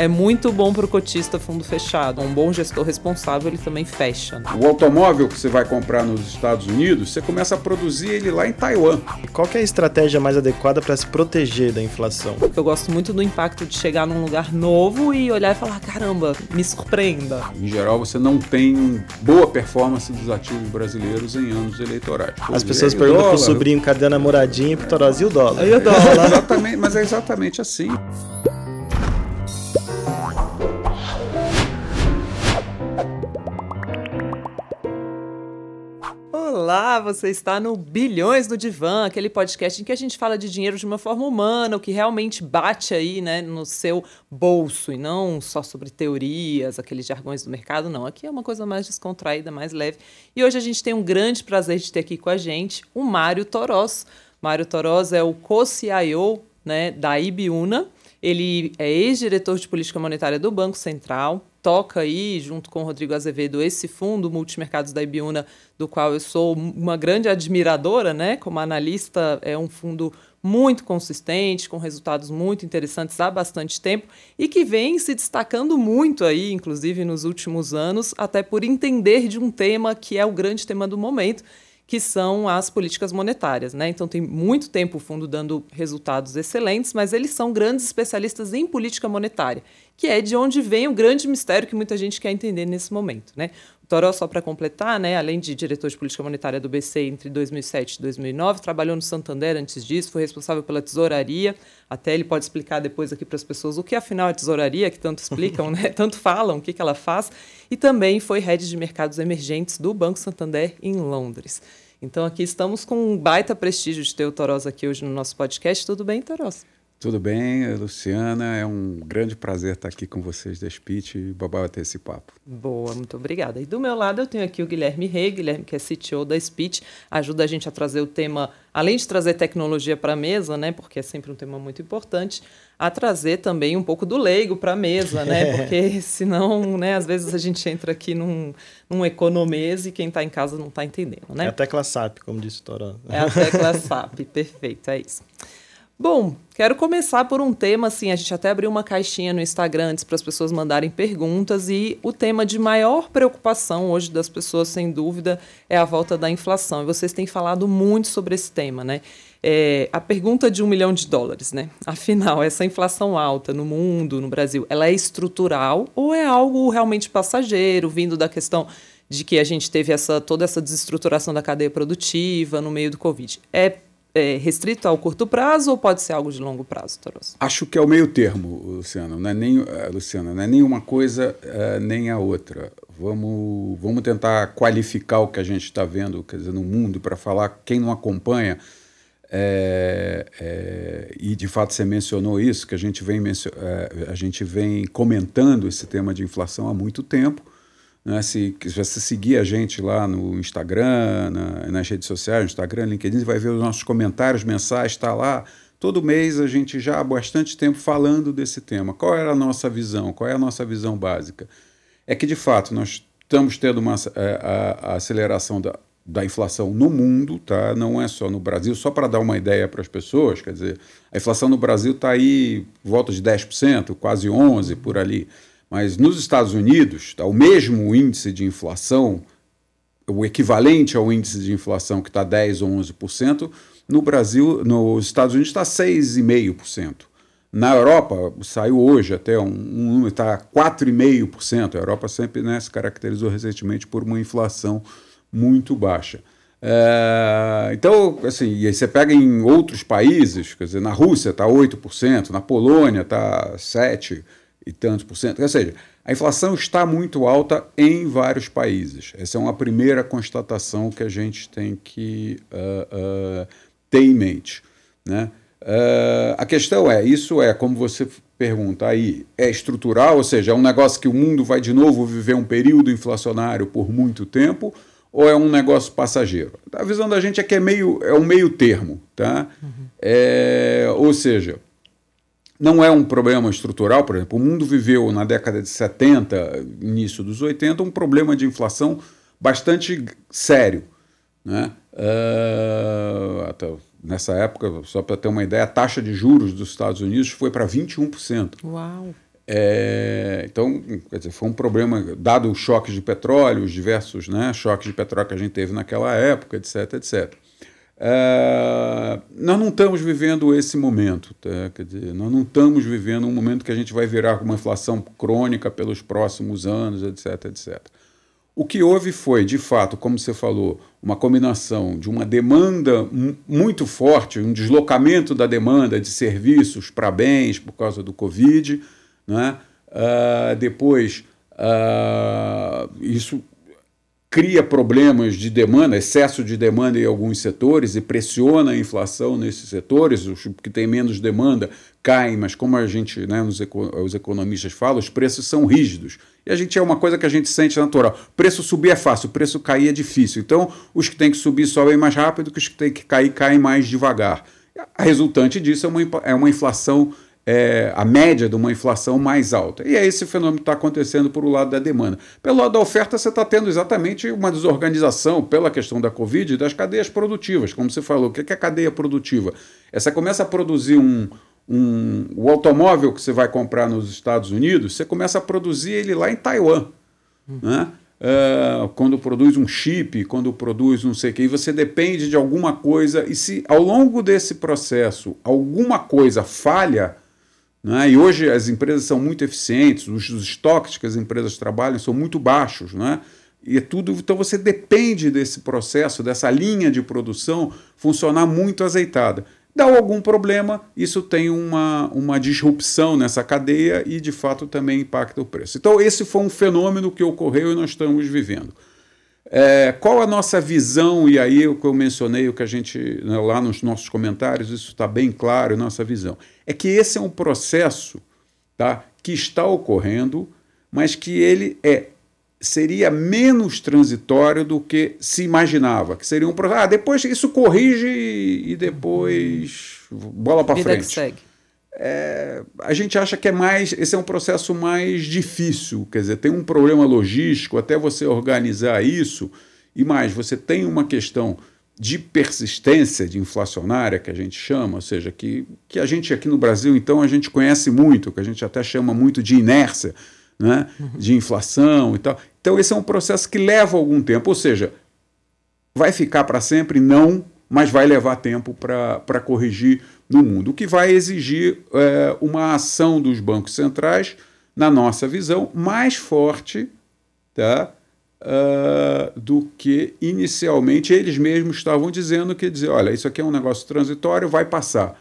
É muito bom para o cotista fundo fechado. Um bom gestor responsável, ele também fecha. O automóvel que você vai comprar nos Estados Unidos, você começa a produzir ele lá em Taiwan. E qual é a estratégia mais adequada para se proteger da inflação? Eu gosto muito do impacto de chegar num lugar novo e olhar e falar: caramba, me surpreenda. Em geral, você não tem boa performance dos ativos brasileiros em anos eleitorais. As pessoas perguntam para o sobrinho cadê a namoradinha e para o o dólar. Aí o dólar. É, exatamente, mas é exatamente assim. Olá, você está no Bilhões do Divã, aquele podcast em que a gente fala de dinheiro de uma forma humana, o que realmente bate aí, né, no seu bolso e não só sobre teorias, aqueles jargões do mercado, não. Aqui é uma coisa mais descontraída, mais leve. E hoje a gente tem um grande prazer de ter aqui com a gente o Mário Toros. Mário Toros é o co-CIO, né, da Ibiúna. Ele é ex-diretor de política monetária do Banco Central, toca aí, junto com o Rodrigo Azevedo, esse fundo Multimercados da Ibiúna, do qual eu sou uma grande admiradora, né? Como analista, é um fundo muito consistente, com resultados muito interessantes há bastante tempo e que vem se destacando muito aí, inclusive nos últimos anos, até por entender de um tema que é o grande tema do momento, que são as políticas monetárias. Né? Então, tem muito tempo o fundo dando resultados excelentes, mas eles são grandes especialistas em política monetária, que é de onde vem o grande mistério que muita gente quer entender nesse momento. Né? Toró, só para completar, né, além de diretor de política monetária do BC entre 2007 e 2009, trabalhou no Santander antes disso, foi responsável pela tesouraria. Até ele pode explicar depois aqui para as pessoas o que afinal é tesouraria, que tanto explicam, né, tanto falam, o que, que ela faz. E também foi head de mercados emergentes do Banco Santander em Londres. Então aqui estamos com um baita prestígio de ter o Toros aqui hoje no nosso podcast. Tudo bem, Toros? Tudo bem, Luciana. É um grande prazer estar aqui com vocês da Spit e bater esse papo. Boa, muito obrigada. E do meu lado eu tenho aqui o Guilherme Rey, Guilherme que é CTO da Spit, ajuda a gente a trazer o tema, além de trazer tecnologia para a mesa, né, porque é sempre um tema muito importante, a trazer também um pouco do leigo para a mesa, né, porque senão, né, às vezes a gente entra aqui num, num economês e quem está em casa não está entendendo, né? É a tecla SAP, como disse o Toró. É a tecla SAP, perfeito, é isso. Bom, quero começar por um tema assim, a gente até abriu uma caixinha no Instagram antes para as pessoas mandarem perguntas e o tema de maior preocupação hoje das pessoas, sem dúvida, é a volta da inflação. E vocês têm falado muito sobre esse tema, né? É, a pergunta de um milhão de dólares, né? Afinal, essa inflação alta no mundo, no Brasil, ela é estrutural ou é algo realmente passageiro, vindo da questão de que a gente teve essa, toda essa desestruturação da cadeia produtiva no meio do Covid? É é, restrito ao curto prazo ou pode ser algo de longo prazo, Toros? Acho que é o meio termo, Luciano. Não é nem, uh, Luciana, não é nem uma coisa uh, nem a outra. Vamos, vamos tentar qualificar o que a gente está vendo quer dizer, no mundo para falar quem não acompanha. É, é, e de fato você mencionou isso, que a gente, vem, a gente vem comentando esse tema de inflação há muito tempo. Né? Se, se você seguir a gente lá no Instagram, na, nas redes sociais, Instagram, LinkedIn, vai ver os nossos comentários mensais, está lá. Todo mês a gente já há bastante tempo falando desse tema. Qual era a nossa visão? Qual é a nossa visão básica? É que, de fato, nós estamos tendo uma é, a, a aceleração da, da inflação no mundo, tá? não é só no Brasil, só para dar uma ideia para as pessoas, quer dizer, a inflação no Brasil está aí volta de 10%, quase 11% por ali. Mas nos Estados Unidos, tá, o mesmo índice de inflação, o equivalente ao índice de inflação que está 10 ou 11%, no Brasil, nos Estados Unidos está 6,5%. Na Europa, saiu hoje até um número, está 4,5%. A Europa sempre né, se caracterizou recentemente por uma inflação muito baixa. É, então, assim, e aí você pega em outros países, quer dizer, na Rússia está 8%, na Polônia está 7%, e tantos por cento. Ou seja, a inflação está muito alta em vários países. Essa é uma primeira constatação que a gente tem que uh, uh, ter em mente. Né? Uh, a questão é: isso é, como você pergunta aí, é estrutural, ou seja, é um negócio que o mundo vai de novo viver um período inflacionário por muito tempo, ou é um negócio passageiro? A visão da gente é que é, meio, é um meio termo. Tá? Uhum. É, ou seja, não é um problema estrutural, por exemplo, o mundo viveu na década de 70, início dos 80, um problema de inflação bastante sério. Né? Uh, nessa época, só para ter uma ideia, a taxa de juros dos Estados Unidos foi para 21%. Uau! É, então, quer dizer, foi um problema, dado os choques de petróleo, os diversos né, choques de petróleo que a gente teve naquela época, etc, etc. É, nós não estamos vivendo esse momento, tá? quer dizer, nós não estamos vivendo um momento que a gente vai virar uma inflação crônica pelos próximos anos, etc, etc. O que houve foi, de fato, como você falou, uma combinação de uma demanda muito forte, um deslocamento da demanda de serviços para bens por causa do Covid. Né? Uh, depois, uh, isso cria problemas de demanda, excesso de demanda em alguns setores e pressiona a inflação nesses setores. Os que têm menos demanda caem, mas como a gente, né, os, economistas falam, os preços são rígidos. E a gente é uma coisa que a gente sente natural. Preço subir é fácil, preço cair é difícil. Então, os que têm que subir sobem mais rápido, os que têm que cair caem mais devagar. A resultante disso é uma, é uma inflação é, a média de uma inflação mais alta. E é esse fenômeno que está acontecendo por o lado da demanda. Pelo lado da oferta, você está tendo exatamente uma desorganização pela questão da Covid das cadeias produtivas. Como você falou, o que é a cadeia produtiva? É, você começa a produzir um, um, o automóvel que você vai comprar nos Estados Unidos, você começa a produzir ele lá em Taiwan. Né? Uh, quando produz um chip, quando produz não sei o que, e você depende de alguma coisa, e se ao longo desse processo alguma coisa falha, né? E hoje as empresas são muito eficientes, os, os estoques que as empresas trabalham são muito baixos. Né? E é tudo, então você depende desse processo, dessa linha de produção funcionar muito azeitada. Dá algum problema, isso tem uma, uma disrupção nessa cadeia e de fato também impacta o preço. Então, esse foi um fenômeno que ocorreu e nós estamos vivendo. É, qual a nossa visão? E aí o que eu mencionei, o que a gente né, lá nos nossos comentários, isso está bem claro, nossa visão. É que esse é um processo tá, que está ocorrendo, mas que ele é seria menos transitório do que se imaginava, que seria um processo. Ah, depois isso corrige e depois bola para frente. Que segue. É, a gente acha que é mais. Esse é um processo mais difícil, quer dizer, tem um problema logístico até você organizar isso, e mais, você tem uma questão de persistência de inflacionária, que a gente chama, ou seja, que, que a gente aqui no Brasil, então, a gente conhece muito, que a gente até chama muito de inércia, né, de inflação e tal. Então, esse é um processo que leva algum tempo, ou seja, vai ficar para sempre? Não, mas vai levar tempo para corrigir no mundo, o que vai exigir é, uma ação dos bancos centrais, na nossa visão, mais forte tá, uh, do que inicialmente eles mesmos estavam dizendo, que dizer, olha, isso aqui é um negócio transitório, vai passar.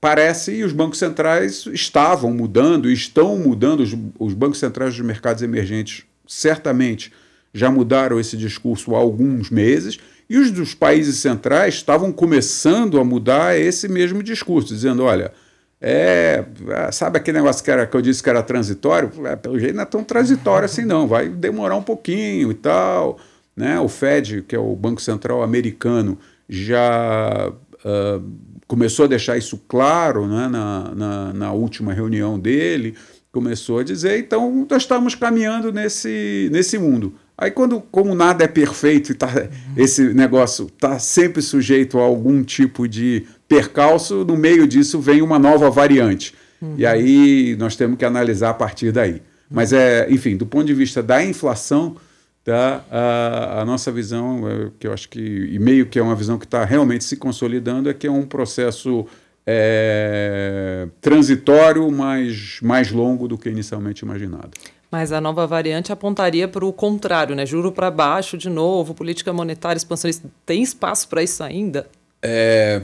Parece, e os bancos centrais estavam mudando, estão mudando, os, os bancos centrais dos mercados emergentes certamente já mudaram esse discurso há alguns meses, e os dos países centrais estavam começando a mudar esse mesmo discurso, dizendo: olha, é, sabe aquele negócio que, era, que eu disse que era transitório? É, pelo jeito não é tão transitório assim, não, vai demorar um pouquinho e tal. Né? O Fed, que é o Banco Central americano, já uh, começou a deixar isso claro né? na, na, na última reunião dele começou a dizer, então nós estamos caminhando nesse, nesse mundo. Aí, quando, como nada é perfeito e tá, esse negócio está sempre sujeito a algum tipo de percalço, no meio disso vem uma nova variante. Uhum. E aí nós temos que analisar a partir daí. Mas, é, enfim, do ponto de vista da inflação, tá, a, a nossa visão, é, que eu acho que, e meio que é uma visão que está realmente se consolidando, é que é um processo é, transitório, mas mais longo do que inicialmente imaginado. Mas a nova variante apontaria para o contrário, né? Juro para baixo de novo, política monetária expansionista. Tem espaço para isso ainda? É,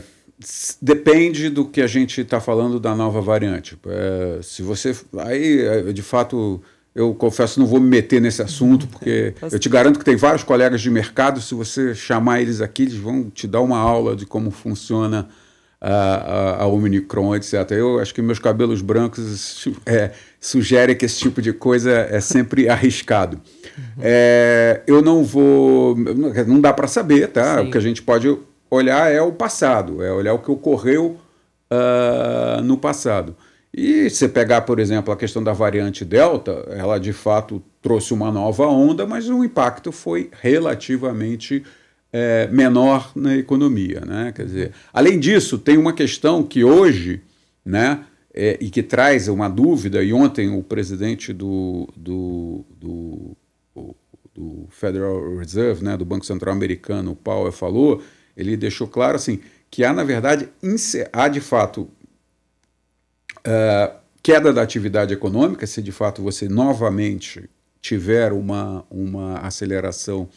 depende do que a gente está falando da nova variante. É, se você. Aí, é, de fato, eu confesso, não vou me meter nesse assunto, porque eu te garanto que tem vários colegas de mercado. Se você chamar eles aqui, eles vão te dar uma aula de como funciona a, a, a Omicron, etc. Eu acho que meus cabelos brancos é, sugerem que esse tipo de coisa é sempre arriscado. É, eu não vou. Não dá para saber, tá? Sim. O que a gente pode olhar é o passado, é olhar o que ocorreu uh, no passado. E se pegar, por exemplo, a questão da variante Delta, ela de fato trouxe uma nova onda, mas o impacto foi relativamente é, menor na economia. Né? Quer dizer, além disso, tem uma questão que hoje né, é, e que traz uma dúvida, e ontem o presidente do, do, do, do Federal Reserve, né, do Banco Central Americano, o Powell, falou, ele deixou claro assim, que há, na verdade, há de fato uh, queda da atividade econômica, se de fato você novamente tiver uma, uma aceleração,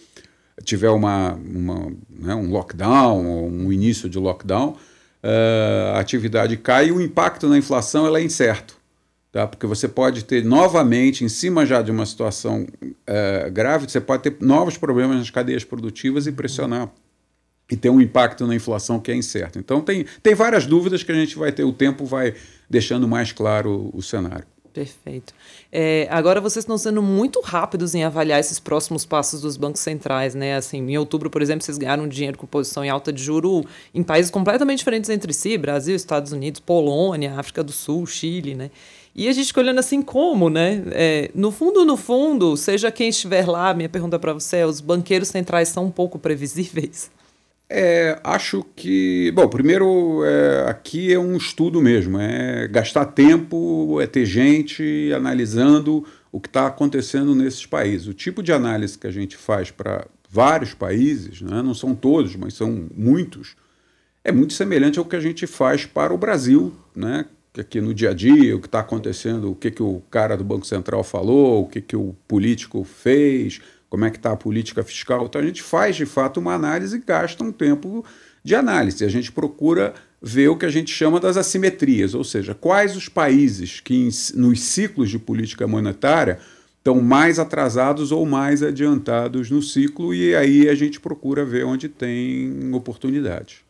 tiver uma, uma né, um lockdown, um início de lockdown, uh, a atividade cai e o impacto na inflação é incerto. Tá? Porque você pode ter novamente, em cima já de uma situação uh, grave, você pode ter novos problemas nas cadeias produtivas e pressionar e ter um impacto na inflação que é incerto. Então tem, tem várias dúvidas que a gente vai ter, o tempo vai deixando mais claro o cenário. Perfeito. É, agora vocês estão sendo muito rápidos em avaliar esses próximos passos dos bancos centrais, né? Assim, em outubro, por exemplo, vocês ganharam dinheiro com posição em alta de juro em países completamente diferentes entre si, Brasil, Estados Unidos, Polônia, África do Sul, Chile, né? E a gente olhando assim como, né? É, no fundo, no fundo, seja quem estiver lá, minha pergunta para você é: os banqueiros centrais são um pouco previsíveis? É, acho que. Bom, primeiro, é, aqui é um estudo mesmo, é gastar tempo, é ter gente analisando o que está acontecendo nesses países. O tipo de análise que a gente faz para vários países, né, não são todos, mas são muitos, é muito semelhante ao que a gente faz para o Brasil, né, aqui no dia a dia, o que está acontecendo, o que, que o cara do Banco Central falou, o que, que o político fez como é que está a política fiscal. Então a gente faz de fato uma análise e gasta um tempo de análise. A gente procura ver o que a gente chama das assimetrias, ou seja, quais os países que nos ciclos de política monetária estão mais atrasados ou mais adiantados no ciclo, e aí a gente procura ver onde tem oportunidade.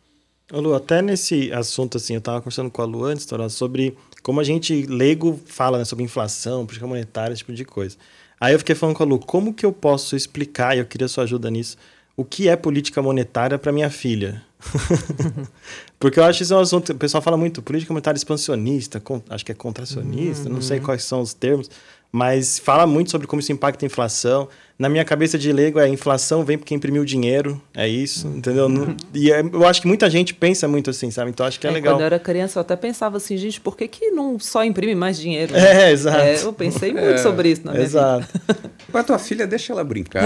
Lu, até nesse assunto, assim, eu estava conversando com a Lu antes, sobre como a gente, leigo, fala né, sobre inflação, política monetária, esse tipo de coisa. Aí eu fiquei falando com a Lu, como que eu posso explicar, e eu queria sua ajuda nisso, o que é política monetária para minha filha? Porque eu acho que isso é um assunto. O pessoal fala muito política monetária expansionista, acho que é contracionista, uhum. não sei uhum. quais são os termos mas fala muito sobre como isso impacta a inflação. Na minha cabeça de leigo, a inflação vem porque imprimiu dinheiro, é isso, entendeu? Uhum. E é, eu acho que muita gente pensa muito assim, sabe? Então acho que é, é, legal. Quando eu era criança, eu até pensava assim, gente, por que, que não só imprime mais dinheiro? Né? É, exato. É, eu pensei muito é, sobre isso na minha exato. vida. Para tua filha, deixa ela brincar.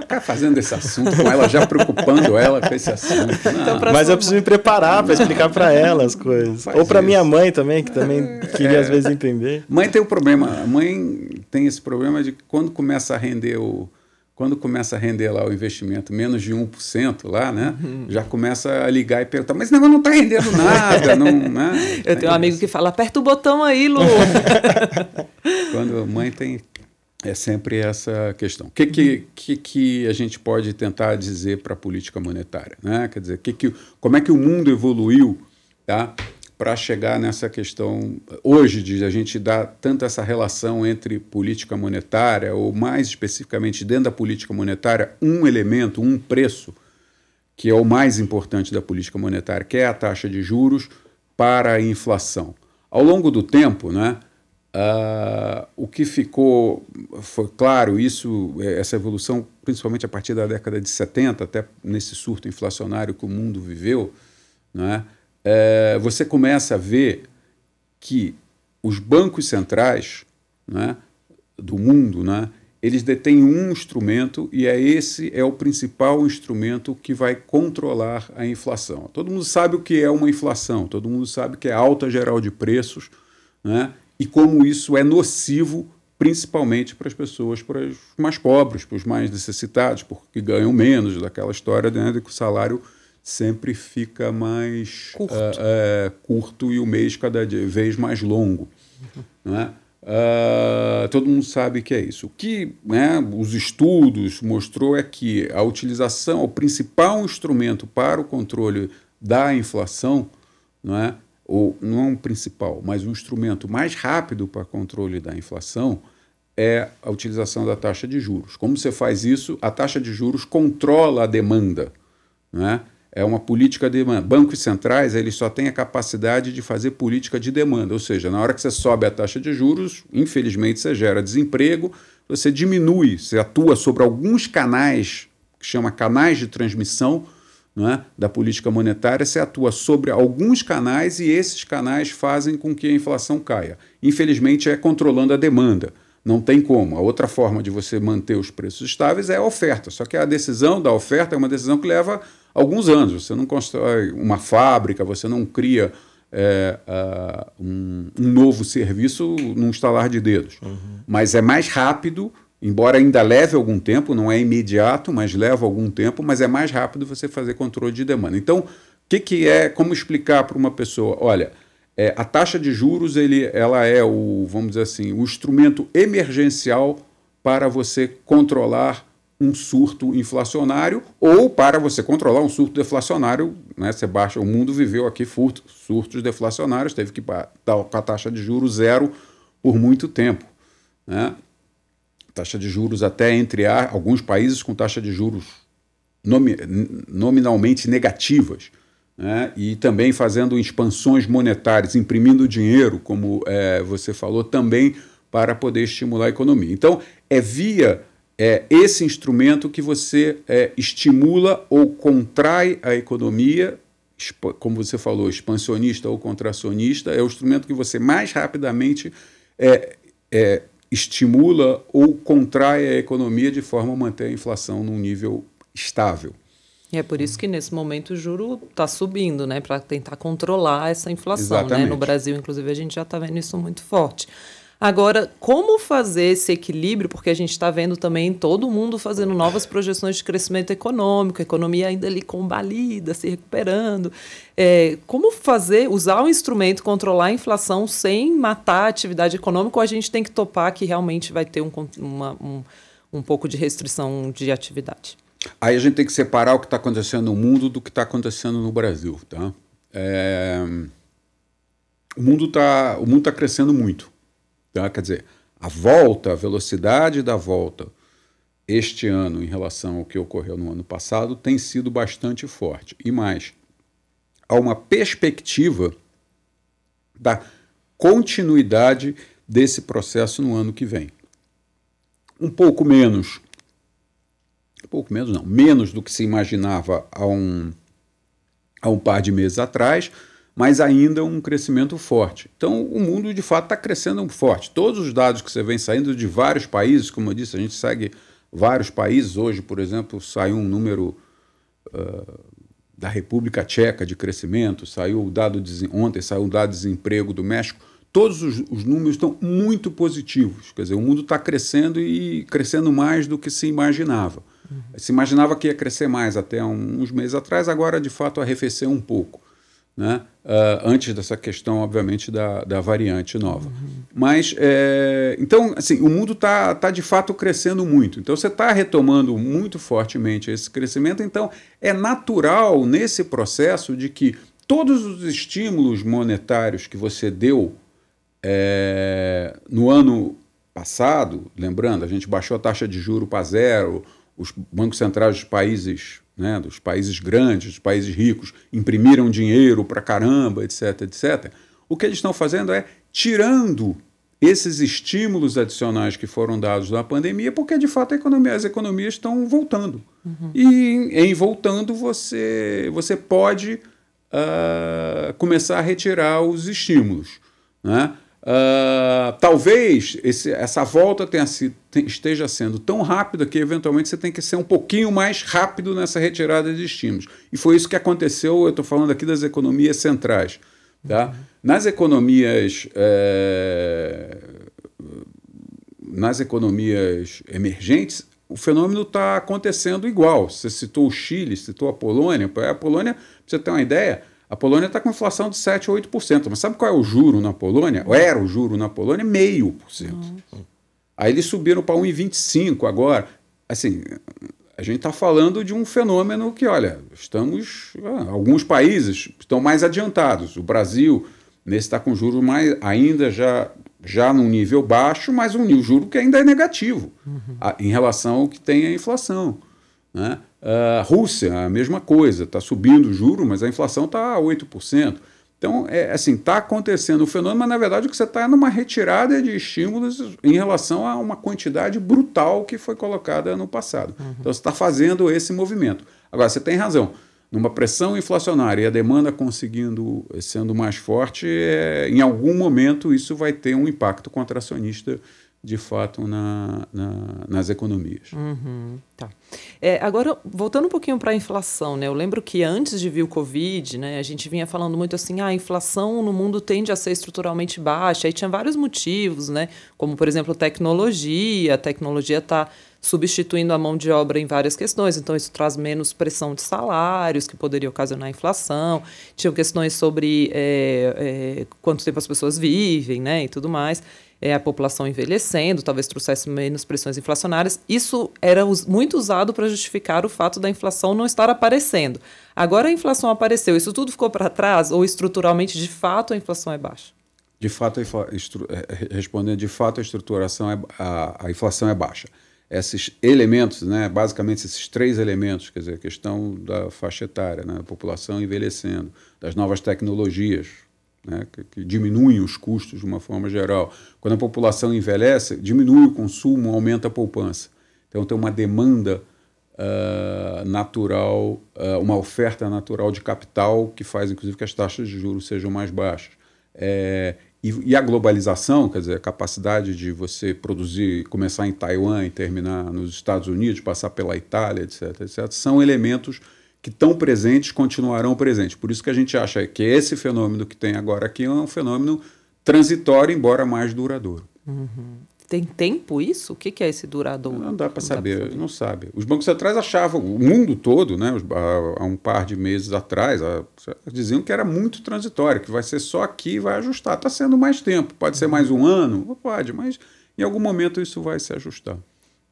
Ficar fazendo esse assunto com ela, já preocupando ela com esse assunto. Então, Mas eu preciso me preparar para explicar para ela as coisas. Ou para minha mãe também, que também queria às vezes entender. Mãe tem o um problema problema, a mãe tem esse problema de que quando começa a render o quando começa a render lá o investimento menos de 1% lá, né? Uhum. Já começa a ligar e perguntar, mas não, não está rendendo nada, não, né? Eu tenho um amigo que fala, aperta o botão aí, Lu. quando a mãe tem é sempre essa questão. O que, que, que, que a gente pode tentar dizer para a política monetária? Né? Quer dizer, que que, como é que o mundo evoluiu tá? Para chegar nessa questão hoje de a gente dar tanto essa relação entre política monetária ou mais especificamente dentro da política monetária um elemento, um preço que é o mais importante da política monetária, que é a taxa de juros para a inflação. Ao longo do tempo, né, uh, o que ficou foi claro isso, essa evolução, principalmente a partir da década de 70, até nesse surto inflacionário que o mundo viveu, né, é, você começa a ver que os bancos centrais né, do mundo, né, eles detêm um instrumento e é esse é o principal instrumento que vai controlar a inflação. Todo mundo sabe o que é uma inflação, todo mundo sabe que é alta geral de preços, né, e como isso é nocivo principalmente para as pessoas, para os mais pobres, para os mais necessitados, porque ganham menos daquela história né, de que o salário sempre fica mais curto, uh, uh, curto e o mês cada vez mais longo. Uhum. Né? Uh, todo mundo sabe que é isso. O que né, os estudos mostrou é que a utilização, o principal instrumento para o controle da inflação, não é, ou não é um principal, mas o um instrumento mais rápido para controle da inflação é a utilização da taxa de juros. Como você faz isso? A taxa de juros controla a demanda, não é? É uma política de demanda. Bancos centrais eles só têm a capacidade de fazer política de demanda, ou seja, na hora que você sobe a taxa de juros, infelizmente você gera desemprego, você diminui, você atua sobre alguns canais, que chama canais de transmissão, é, da política monetária, você atua sobre alguns canais e esses canais fazem com que a inflação caia. Infelizmente, é controlando a demanda. Não tem como. A outra forma de você manter os preços estáveis é a oferta. Só que a decisão da oferta é uma decisão que leva alguns anos. Você não constrói uma fábrica, você não cria é, uh, um, um, novo serviço num estalar de dedos. Uhum. Mas é mais rápido, embora ainda leve algum tempo, não é imediato, mas leva algum tempo, mas é mais rápido você fazer controle de demanda. Então, o que, que é, como explicar para uma pessoa? Olha, é, a taxa de juros ele, ela é o, vamos dizer assim, o instrumento emergencial para você controlar um surto inflacionário ou para você controlar um surto deflacionário, né? Você baixa, o mundo viveu aqui furto, surtos deflacionários, teve que dar com a taxa de juros zero por muito tempo, né? Taxa de juros até entre alguns países com taxa de juros nomi, nominalmente negativas né, e também fazendo expansões monetárias, imprimindo dinheiro, como é, você falou, também para poder estimular a economia. Então, é via é, esse instrumento que você é, estimula ou contrai a economia, como você falou, expansionista ou contracionista, é o instrumento que você mais rapidamente é, é, estimula ou contrai a economia de forma a manter a inflação num nível estável. E é por isso que nesse momento o juro está subindo, né, para tentar controlar essa inflação. Né? No Brasil, inclusive, a gente já está vendo isso muito forte. Agora, como fazer esse equilíbrio? Porque a gente está vendo também todo mundo fazendo novas projeções de crescimento econômico, a economia ainda ali combalida, se recuperando. É, como fazer, usar o instrumento, controlar a inflação sem matar a atividade econômica, ou a gente tem que topar que realmente vai ter um, uma, um, um pouco de restrição de atividade? Aí a gente tem que separar o que está acontecendo no mundo do que está acontecendo no Brasil. Tá? É... O mundo está tá crescendo muito. Tá? Quer dizer, a volta, a velocidade da volta este ano em relação ao que ocorreu no ano passado tem sido bastante forte. E mais, há uma perspectiva da continuidade desse processo no ano que vem. Um pouco menos pouco menos não, menos do que se imaginava há um, há um par de meses atrás, mas ainda um crescimento forte. Então, o mundo de fato está crescendo forte. Todos os dados que você vem saindo de vários países, como eu disse, a gente segue vários países. Hoje, por exemplo, saiu um número uh, da República Tcheca de crescimento, saiu o dado de, ontem saiu o dado de desemprego do México. Todos os, os números estão muito positivos. Quer dizer, o mundo está crescendo e crescendo mais do que se imaginava. Uhum. Se imaginava que ia crescer mais até uns meses atrás, agora de fato arrefeceu um pouco. Né? Uh, antes dessa questão, obviamente, da, da variante nova. Uhum. Mas, é, então, assim, o mundo está tá de fato crescendo muito. Então, você está retomando muito fortemente esse crescimento. Então, é natural nesse processo de que todos os estímulos monetários que você deu é, no ano passado, lembrando, a gente baixou a taxa de juro para zero, os bancos centrais dos países, né, dos países grandes, dos países ricos, imprimiram dinheiro para caramba, etc, etc. O que eles estão fazendo é tirando esses estímulos adicionais que foram dados na pandemia, porque de fato economia, as economias estão voltando. Uhum. E em, voltando, você, você pode uh, começar a retirar os estímulos. Né? Uh, talvez esse, essa volta tenha esteja sendo tão rápida que eventualmente você tem que ser um pouquinho mais rápido nessa retirada de estímulos. E foi isso que aconteceu, eu estou falando aqui das economias centrais. Tá? Uhum. Nas economias. É, nas economias emergentes, o fenômeno está acontecendo igual. Você citou o Chile, citou a Polônia. A Polônia, para você ter uma ideia, a Polônia está com inflação de 7 ou 8%. Mas sabe qual é o juro na Polônia? Ou era o juro na Polônia? Meio por cento. Aí eles subiram para 1,25 agora. Assim, a gente está falando de um fenômeno que, olha, estamos. Ah, alguns países estão mais adiantados. O Brasil, nesse está com juros mais, ainda já, já num nível baixo, mas um juro que ainda é negativo uhum. a, em relação ao que tem a inflação. Né? A Rússia, a mesma coisa, está subindo o juro, mas a inflação está a 8%. Então, é, assim, está acontecendo o fenômeno, mas na verdade o que você está é numa retirada de estímulos em relação a uma quantidade brutal que foi colocada no passado. Uhum. Então, você está fazendo esse movimento. Agora, você tem razão. numa pressão inflacionária e a demanda conseguindo sendo mais forte, é, em algum momento isso vai ter um impacto contracionista de fato na, na, nas economias. Uhum, tá. É, agora, voltando um pouquinho para a inflação, né? Eu lembro que antes de vir o Covid, né, a gente vinha falando muito assim, ah, a inflação no mundo tende a ser estruturalmente baixa. Aí tinha vários motivos, né? Como, por exemplo, tecnologia. A tecnologia está substituindo a mão de obra em várias questões, então isso traz menos pressão de salários, que poderia ocasionar inflação. Tinham questões sobre é, é, quanto tempo as pessoas vivem, né, e tudo mais é, a população envelhecendo, talvez trouxesse menos pressões inflacionárias. Isso era muito usado para justificar o fato da inflação não estar aparecendo. Agora a inflação apareceu, isso tudo ficou para trás ou estruturalmente, de fato, a inflação é baixa? De fato, é, respondendo, de fato, a estruturação é, a, a inflação é baixa. Esses elementos, né, basicamente esses três elementos, quer dizer, a questão da faixa etária, né, a população envelhecendo, das novas tecnologias, né, que, que, diminuem os custos de uma forma geral. Quando a população envelhece, diminui o consumo, aumenta a poupança. Então tem uma demanda uh, natural, uh, uma oferta natural de capital que faz, inclusive, que as taxas de juros sejam mais baixas. É, e, e, a globalização, quer dizer, a capacidade de você produzir, começar em Taiwan e terminar nos Estados Unidos, passar pela Itália, etc., etc., são elementos que estão presentes continuarão presentes. Por isso que a gente acha que esse fenômeno que tem agora aqui é um fenômeno transitório, embora mais duradouro. Uhum. Tem tempo isso? O que é esse duradouro? Não dá para saber, saber, não sabe. Os bancos centrais achavam, o mundo todo, né, há um par de meses atrás, diziam que era muito transitório, que vai ser só aqui e vai ajustar. Está sendo mais tempo, pode ser mais um ano? Pode, mas em algum momento isso vai se ajustar.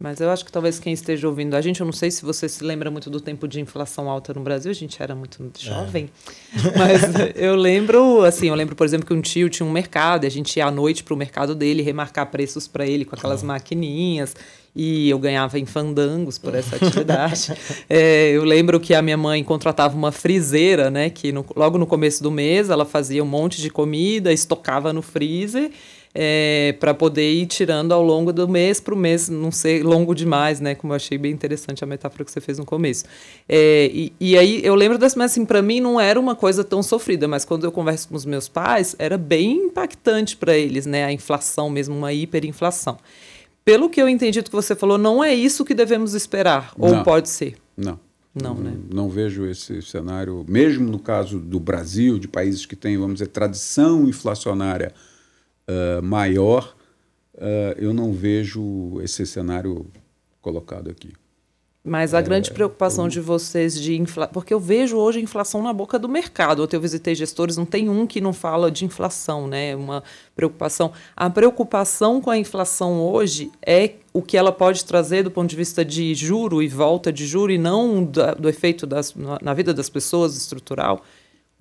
Mas eu acho que talvez quem esteja ouvindo a gente, eu não sei se você se lembra muito do tempo de inflação alta no Brasil, a gente era muito jovem. É. Mas eu lembro, assim, eu lembro, por exemplo, que um tio tinha um mercado, e a gente ia à noite para o mercado dele remarcar preços para ele com aquelas oh. maquininhas e eu ganhava em fandangos por essa atividade. é, eu lembro que a minha mãe contratava uma friseira, né? Que no, logo no começo do mês ela fazia um monte de comida, estocava no freezer é, para poder ir tirando ao longo do mês para o mês não ser longo demais, né? Como eu achei bem interessante a metáfora que você fez no começo. É, e, e, aí eu lembro dessa, mas assim, para mim não era uma coisa tão sofrida, mas quando eu converso com os meus pais, era bem impactante para eles, né? A inflação mesmo, uma hiperinflação. Pelo que eu entendi do que você falou, não é isso que devemos esperar, ou não, pode ser? Não. Não, né? não vejo esse cenário, mesmo no caso do Brasil, de países que têm, vamos dizer, tradição inflacionária uh, maior, uh, eu não vejo esse cenário colocado aqui. Mas a é, grande preocupação eu... de vocês de inflação. Porque eu vejo hoje inflação na boca do mercado. Ontem eu visitei gestores, não tem um que não fala de inflação, né? Uma preocupação. A preocupação com a inflação hoje é o que ela pode trazer do ponto de vista de juro e volta de juro, e não da, do efeito das, na vida das pessoas estrutural.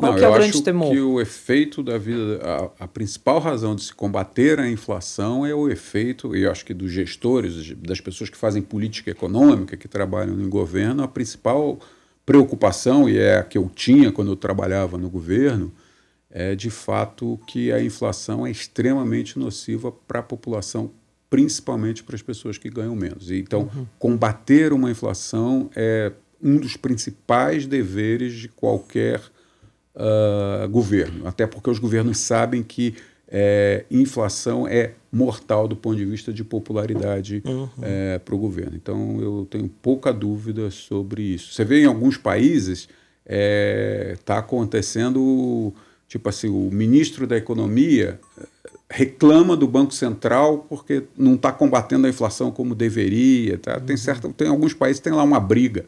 Qual Não, que é o grande acho temor? que o efeito da vida, a, a, principal razão de se combater a inflação é o efeito, e eu acho que dos gestores, das pessoas que fazem política econômica, que trabalham no governo, a principal preocupação, e é a que eu tinha quando eu trabalhava no governo, é de fato que a inflação é extremamente nociva para a população, principalmente para as pessoas que ganham menos. Então, uhum. combater uma inflação é um dos principais deveres de qualquer uh, governo, até porque os governos sabem que é, inflação é mortal do ponto de vista de popularidade uhum. é, para o governo. Então, eu tenho pouca dúvida sobre isso. Você vê em alguns países, está é, tá acontecendo, tipo assim, o ministro da Economia é, reclama do Banco Central porque não está combatendo a inflação como deveria. Tá? Tem, uhum. certo, tem alguns países que tem lá uma briga.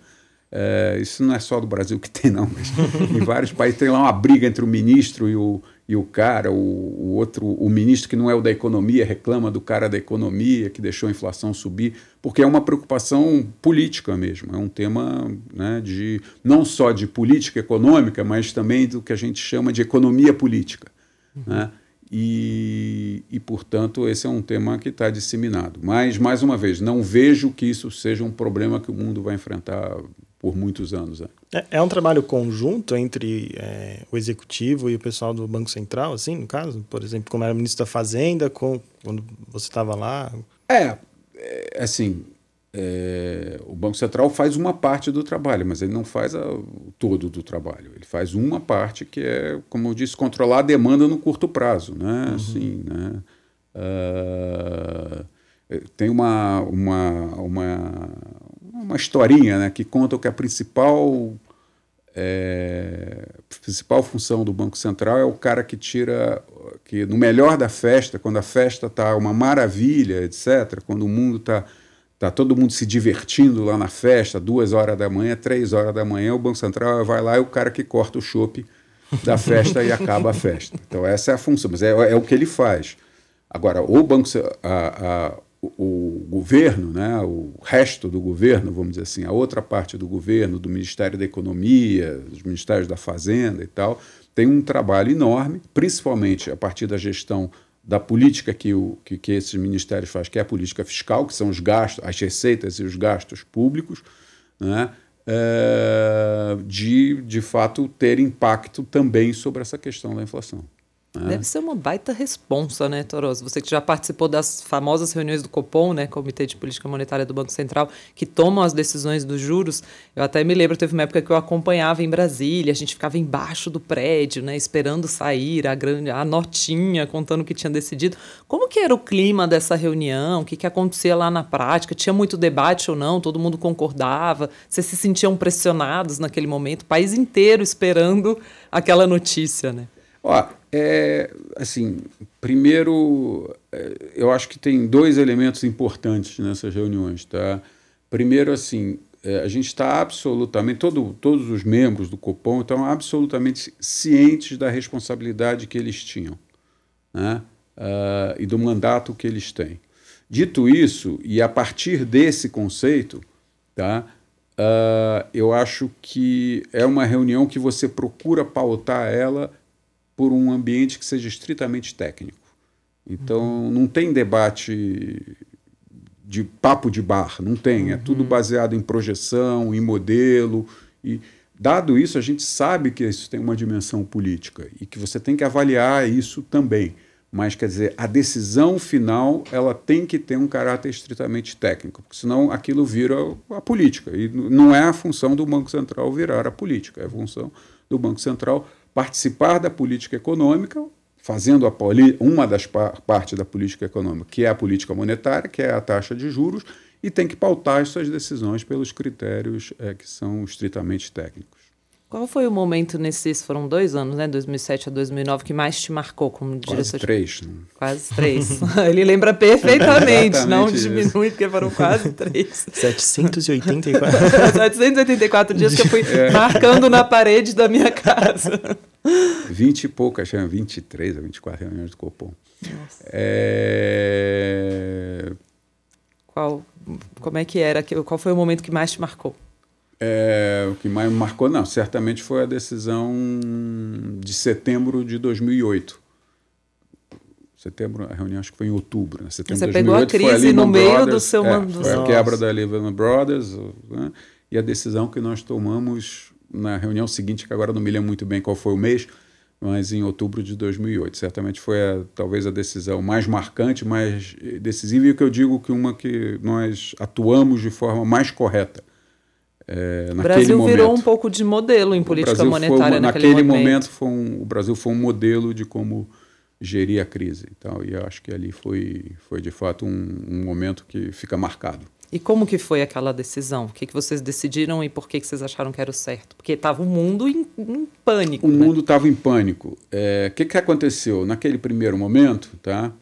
É, isso não é só do Brasil que tem, não, mas em vários países tem lá uma briga entre o ministro e o, e o cara, o, o, outro, o ministro que não é o da economia reclama do cara da economia que deixou a inflação subir, porque é uma preocupação política mesmo, é um tema né, de não só de política econômica, mas também do que a gente chama de economia política. Uhum. Né? E, e, portanto, esse é um tema que está disseminado. Mas, mais uma vez, não vejo que isso seja um problema que o mundo vai enfrentar por muitos anos. Né? É, é um trabalho conjunto entre é, o executivo e o pessoal do Banco Central, assim, no caso? Por exemplo, como era ministro da Fazenda, com, quando você estava lá? É, é, assim, é, o Banco Central faz uma parte do trabalho, mas ele não faz a, o todo do trabalho. Ele faz uma parte que é, como eu disse, controlar a demanda no curto prazo. Né? Uhum. Assim, né? Uh, tem uma, uma, uma, uma historinha né, que conta que a principal, é, principal função do Banco Central é o cara que tira, que no melhor da festa, quando a festa está uma maravilha, etc., quando o mundo está Tá todo mundo se divertindo lá na festa, duas horas da manhã, três horas da manhã, o Banco Central vai lá e o cara que corta o chope da festa e acaba a festa. Então essa é a função, mas é, é o que ele faz. Agora, o Banco a, a, o, governo, né, o resto do governo, vamos dizer assim, a outra parte do governo, do Ministério da Economia, dos Ministérios da Fazenda e tal, tem um trabalho enorme, principalmente a partir da gestão da política que, o, que, que esses ministérios fazem, que é a política fiscal, que são os gastos, as receitas e os gastos públicos, né? É, de, de fato, ter impacto também sobre essa questão da inflação. É. Deve ser uma baita responsa, né, Toroso? Você que já participou das famosas reuniões do Copom, né, Comitê de Política Monetária do Banco Central, que tomam as decisões dos juros. Eu até me lembro, teve uma época que eu acompanhava em Brasília, a gente ficava embaixo do prédio, né, esperando sair a grande a notinha contando o que tinha decidido. Como que era o clima dessa reunião? O que que acontecia lá na prática? Tinha muito debate ou não? Todo mundo concordava? Vocês se sentiam pressionados naquele momento? O país inteiro esperando aquela notícia, né? Ó, é, assim, primeiro, é, eu acho que tem dois elementos importantes nessas reuniões, tá? Primeiro, assim, é, a gente está absolutamente, todo, todos os membros do Copom estão absolutamente cientes da responsabilidade que eles tinham, né? Uh, e do mandato que eles têm. Dito isso, e a partir desse conceito, tá? Uh, eu acho que é uma reunião que você procura pautar ela por um ambiente que seja estritamente técnico. Então, uhum. não tem debate de papo de bar, não tem. É tudo uhum. baseado em projeção, em modelo. E, dado isso, a gente sabe que isso tem uma dimensão política e que você tem que avaliar isso também. Mas, quer dizer, a decisão final ela tem que ter um caráter estritamente técnico, porque senão aquilo vira a política. E não é a função do Banco Central virar a política, é a função do Banco Central participar da política econômica, fazendo uma das par partes da política econômica, que é a política monetária, que é a taxa de juros, e tem que pautar as suas decisões pelos critérios é, que são estritamente técnicos. Qual foi o momento nesses, foram dois anos, né, 2007 a 2009, que mais te marcou como diretor? Quase três. Né? Quase três. Ele lembra perfeitamente, não diminui, porque foram quase três. 784. 784 dias que eu fui é. marcando na parede da minha casa. 20 e poucas, 23 a 24 reuniões do Copom. Nossa. É... Qual, como é que era? Qual foi o momento que mais te marcou? É, o que mais marcou, não, certamente foi a decisão de setembro de 2008. Setembro, a reunião acho que foi em outubro. Né? Setembro Você pegou a crise no meio Brothers, do seu é, Foi a quebra da Lehman Brothers né? e a decisão que nós tomamos na reunião seguinte, que agora não me lembro muito bem qual foi o mês, mas em outubro de 2008. Certamente foi a, talvez a decisão mais marcante, mais decisiva e o que eu digo que uma que nós atuamos de forma mais correta é, o Brasil momento, virou um pouco de modelo em política monetária uma, naquele, naquele momento. momento foi um, o Brasil foi um modelo de como gerir a crise. Então, e acho que ali foi, foi de fato um, um, momento que fica marcado. E como que foi aquela decisão? O que, que vocês decidiram e por que, que vocês acharam que era o certo? Porque estava o mundo em, em, pânico. O né? mundo estava em pânico. O é, que, que aconteceu? Naquele primeiro momento, tá?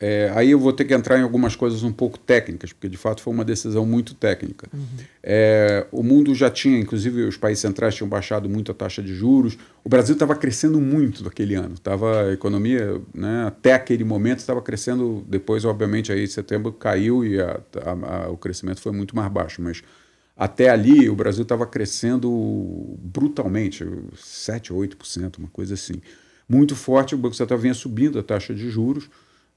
É, aí eu vou ter que entrar em algumas coisas um pouco técnicas, porque de fato foi uma decisão muito técnica. Uhum. É, o mundo já tinha, inclusive os países centrais tinham baixado muito a taxa de juros. O Brasil estava crescendo muito naquele ano. Tava, a economia, né, até aquele momento, estava crescendo. Depois, obviamente, aí setembro caiu e a, a, a, o crescimento foi muito mais baixo. Mas até ali, o Brasil estava crescendo brutalmente, 7, 8%, uma coisa assim. Muito forte, o Banco Central vinha subindo a taxa de juros.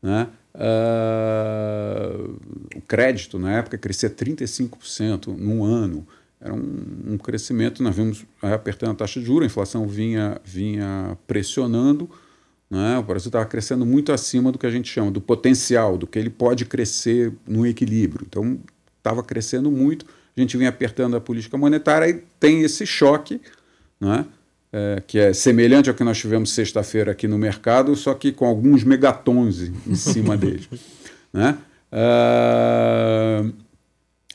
Né? Uh, o crédito, na época, crescia 35% num ano. Era um, um, crescimento, nós vimos apertando a taxa de juros, a inflação vinha, vinha pressionando. Né? O Brasil estava crescendo muito acima do que a gente chama do potencial, do que ele pode crescer no equilíbrio. Então, estava crescendo muito, a gente vinha apertando a política monetária e tem esse choque, né? É, que é semelhante ao que nós tivemos sexta-feira aqui no mercado, só que com alguns megatons em cima dele. Né? Uh,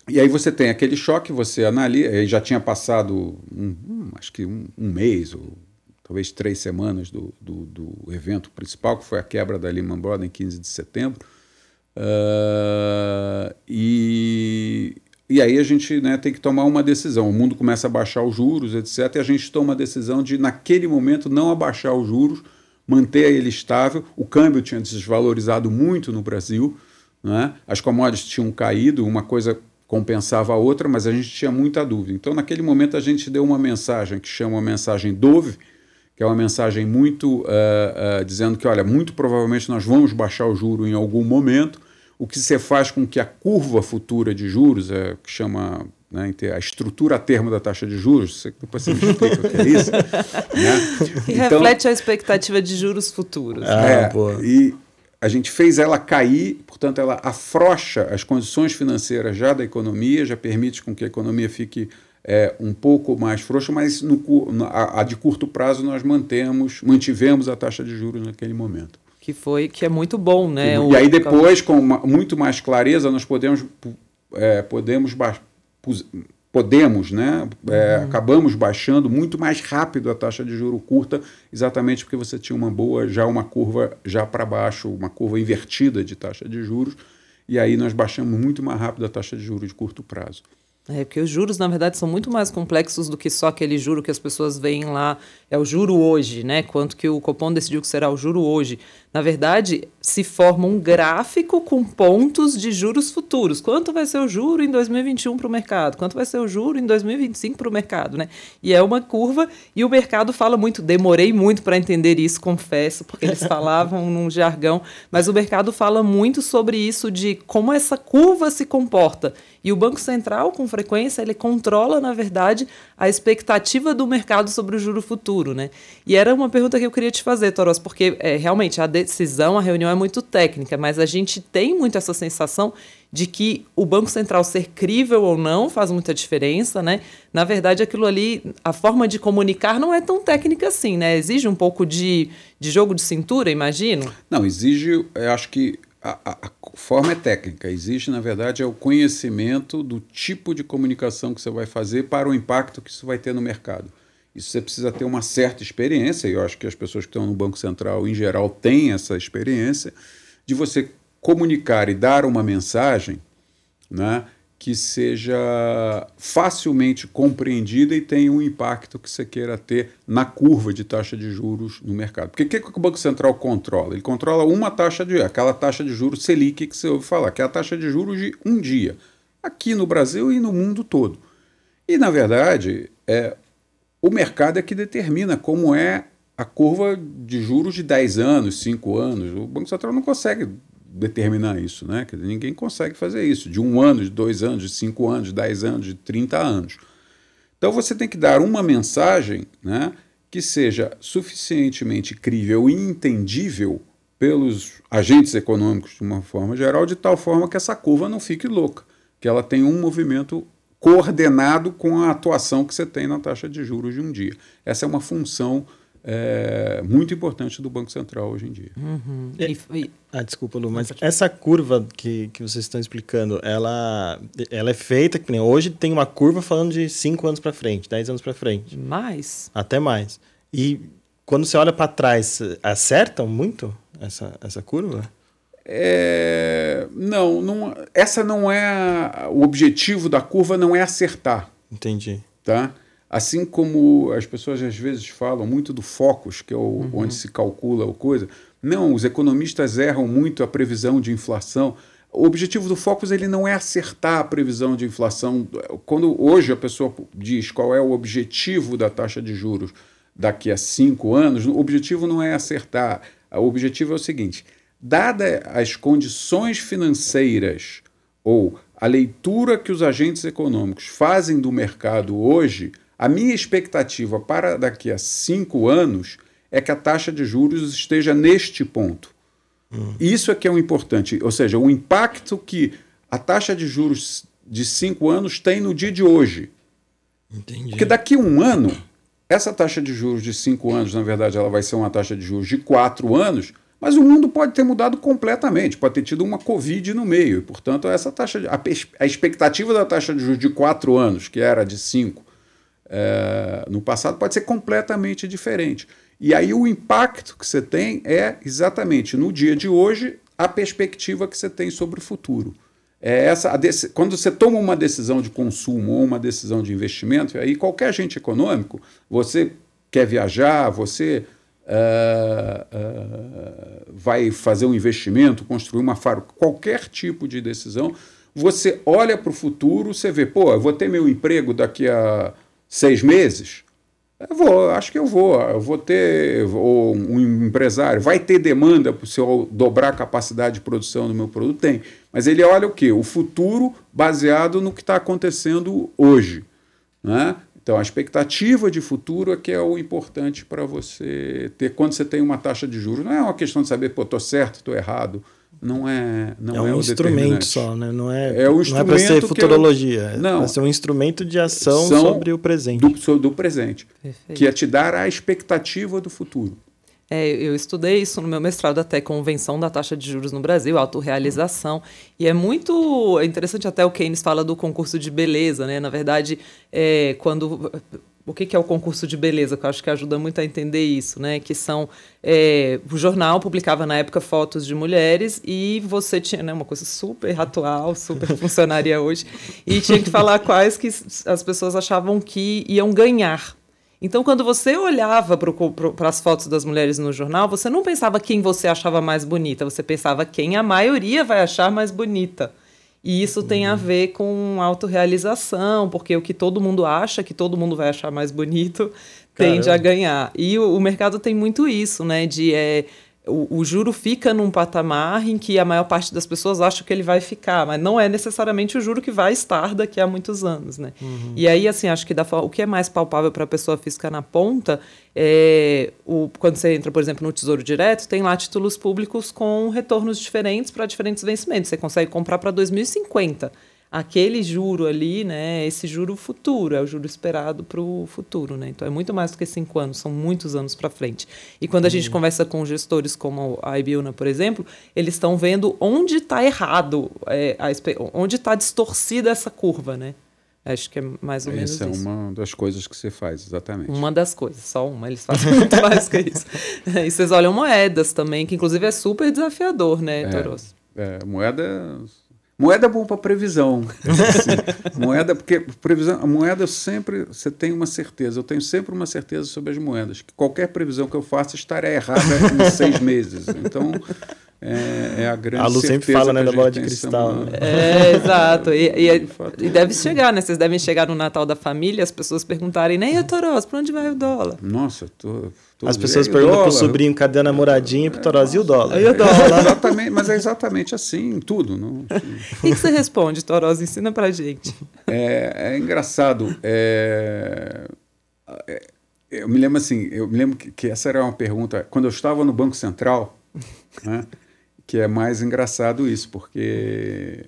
e aí você tem aquele choque, você analisa, já tinha passado, um, um, acho que um, um, mês, ou talvez três semanas do, do, do, evento principal, que foi a quebra da Lehman Brothers em 15 de setembro. Uh, e, e aí a gente né, tem que tomar uma decisão. O mundo começa a baixar os juros, etc. E a gente toma a decisão de, naquele momento, não abaixar os juros, manter ele estável. O câmbio tinha desvalorizado muito no Brasil. Né? As commodities tinham caído, uma coisa compensava a outra, mas a gente tinha muita dúvida. Então, naquele momento, a gente deu uma mensagem que chama a mensagem Dove, que é uma mensagem muito uh, uh, dizendo que, olha, muito provavelmente nós vamos baixar o juro em algum momento, o que você faz com que a curva futura de juros, é, que chama né, a estrutura a termo da taxa de juros, depois você me explica o que é isso. Né? Que então, reflete a expectativa de juros futuros. Ah, é, e a gente fez ela cair, portanto, ela afrocha as condições financeiras já da economia, já permite com que a economia fique é, um pouco mais frouxa, mas no, a, a, de curto prazo nós mantemos, mantivemos a taxa de juros naquele momento. Que foi que é muito bom, né? E, e aí depois, com uma, muito mais clareza, nós podemos, é, podemos podemos, né? É, uhum. Acabamos baixando muito mais rápido a taxa de juro curta, exatamente porque você tinha uma boa, já uma curva já para baixo, uma curva invertida de taxa de juros, e aí nós baixamos muito mais rápido a taxa de juros de curto prazo. É, porque os juros, na verdade, são muito mais complexos do que só aquele juro que as pessoas veem lá, é o juro hoje, né? Quanto que o Copom decidiu que será o juro hoje. Na verdade, se forma um gráfico com pontos de juros futuros. Quanto vai ser o juro em 2021 para o mercado? Quanto vai ser o juro em 2025 para o mercado, né? E é uma curva e o mercado fala muito. Demorei muito para entender isso, confesso, porque eles falavam num jargão, mas o mercado fala muito sobre isso de como essa curva se comporta. E o Banco Central, com frequência, ele controla, na verdade, a expectativa do mercado sobre o juro futuro, né? E era uma pergunta que eu queria te fazer, Toros, porque é, realmente a decisão, a reunião é muito técnica, mas a gente tem muito essa sensação de que o Banco Central ser crível ou não faz muita diferença, né? Na verdade, aquilo ali, a forma de comunicar não é tão técnica assim, né? Exige um pouco de, de jogo de cintura, imagino? Não, exige, acho que a, a, a, forma é técnica, existe, na verdade, é o conhecimento do tipo de comunicação que você vai fazer para o impacto que isso vai ter no mercado. Isso você precisa ter uma certa experiência, e eu acho que as pessoas que estão no Banco Central, em geral, têm essa experiência, de você comunicar e dar uma mensagem né, que seja facilmente compreendida e tenha um impacto que você queira ter na curva de taxa de juros no mercado. Porque o que, que o Banco Central controla? Ele controla uma taxa de aquela taxa de juros Selic que você ouve falar, que é a taxa de juros de um dia, aqui no Brasil e no mundo todo. E, na verdade, é, o mercado é que determina como é a curva de juros de 10 anos, 5 anos. O Banco Central não consegue determinar isso, né? Dizer, ninguém consegue fazer isso, de um ano, de dois anos, de cinco anos, de 10 anos, de 30 anos. Então você tem que dar uma mensagem né, que seja suficientemente crível e entendível pelos agentes econômicos de uma forma geral, de tal forma que essa curva não fique louca, que ela tenha um movimento coordenado com a atuação que você tem na taxa de juros de um dia. Essa é uma função é, muito importante do Banco Central hoje em dia. Uhum. E, e, ah, desculpa, Lu, mas essa curva que, que vocês estão explicando, ela, ela é feita, que hoje tem uma curva falando de 5 anos para frente, 10 anos para frente. Mais? Até mais. E quando você olha para trás, acertam muito essa, essa curva? É, não, não, essa não é o objetivo da curva, não é acertar. Entendi. Tá? Assim como as pessoas às vezes falam muito do focus, que é o, uhum. onde se calcula a coisa. Não, os economistas erram muito a previsão de inflação. O objetivo do focus ele não é acertar a previsão de inflação. Quando hoje a pessoa diz qual é o objetivo da taxa de juros daqui a cinco anos, o objetivo não é acertar. O objetivo é o seguinte: dada as condições financeiras ou a leitura que os agentes econômicos fazem do mercado hoje, a minha expectativa para daqui a cinco anos é que a taxa de juros esteja neste ponto. Hum. Isso é que é o importante, ou seja, o impacto que a taxa de juros de cinco anos tem no dia de hoje. Entendi. Porque daqui a um ano, essa taxa de juros de cinco anos, na verdade, ela vai ser uma taxa de juros de quatro anos, mas o mundo pode ter mudado completamente, pode ter tido uma Covid no meio. E, portanto, essa taxa de, a, a, expectativa da taxa de juros de quatro anos, que era de cinco é, no passado, pode ser completamente diferente. E aí o impacto que você tem é exatamente no dia de hoje a perspectiva que você tem sobre o futuro. É essa quando você toma uma decisão de consumo ou uma decisão de investimento, aí qualquer agente econômico, você quer viajar, você uh, uh, vai fazer um investimento, construir uma fábrica, qualquer tipo de decisão, você olha para o futuro, você vê, pô, eu vou ter meu emprego daqui a seis meses, eu vou, acho que eu vou. Eu vou ter ou um empresário, vai ter demanda se eu dobrar a capacidade de produção do meu produto? Tem. Mas ele olha o quê? O futuro baseado no que está acontecendo hoje. Né? Então, a expectativa de futuro é que é o importante para você ter quando você tem uma taxa de juros. Não é uma questão de saber, pô, estou certo, estou errado não é não é um é instrumento só, né? Não é, é um não é para ser futurologia, eu, não, é para ser um instrumento de ação sobre o presente. Do, do presente, Perfeito. que é te dar a expectativa do futuro. É, eu estudei isso no meu mestrado até convenção da taxa de juros no Brasil, autorrealização. E é muito interessante até o Keynes fala do concurso de beleza, né? Na verdade, é, quando o que, que, é o concurso de beleza, que eu acho que ajuda muito a entender isso, né? Que são. É, o jornal publicava na época fotos de mulheres e você tinha né, uma coisa super atual, super funcionaria hoje, e tinha que falar quais que as pessoas achavam que iam ganhar. Então, quando você olhava para as fotos das mulheres no jornal, você não pensava quem você achava mais bonita, você pensava quem a maioria vai achar mais bonita. E isso tem a ver com autorrealização, porque o que todo mundo acha, que todo mundo vai achar mais bonito, Caramba. tende a ganhar. E o, o, mercado tem muito isso, né? De é, o, o, juro fica num patamar em que a maior parte das pessoas acha que ele vai ficar, mas não é necessariamente o juro que vai estar daqui a muitos anos, né? Uhum. E aí, assim, acho que da, o que é mais palpável para a pessoa física na ponta é o, quando você entra, por exemplo, no Tesouro Direto, tem lá títulos públicos com retornos diferentes para diferentes vencimentos. Você consegue comprar para 2050 aquele juro ali, né, esse juro futuro, é o juro esperado para o futuro, né? Então é muito mais do que cinco anos, são muitos anos para frente. E quando a gente uhum. conversa com gestores como a Ibiuna, por exemplo, eles estão vendo onde está errado, é, a, onde está distorcida essa curva, né? Acho que é mais ou menos Essa isso. é uma das coisas que você faz, exatamente. Uma das coisas, só uma. Eles fazem muito mais que isso. E vocês olham moedas também, que inclusive é super desafiador, né, Toros? É, é, moeda Moeda é bom para previsão. Assim. moeda, porque previsão, a moeda sempre você tem uma certeza. Eu tenho sempre uma certeza sobre as moedas. Que qualquer previsão que eu faça estará errada em seis meses. Então, é, é, a grande A Lu sempre fala né, da bola de cristal. Né? É, exato. E, e, e, deve chegar, né? Vocês devem chegar no Natal da família, as pessoas perguntarem, nem né, Toros, para onde vai o dólar? Nossa, tô, As pessoas perguntam dólar, pro sobrinho, cadê a namoradinha? E pro Toros, e o dólar? E o dólar? exatamente, mas é exatamente assim, tudo. Não, o que, você responde, Toros? Ensina pra gente. É, é engraçado. É, é, eu me lembro assim, eu me lembro que, que essa era uma pergunta, quando eu estava no Banco Central, né? que é mais engraçado isso, porque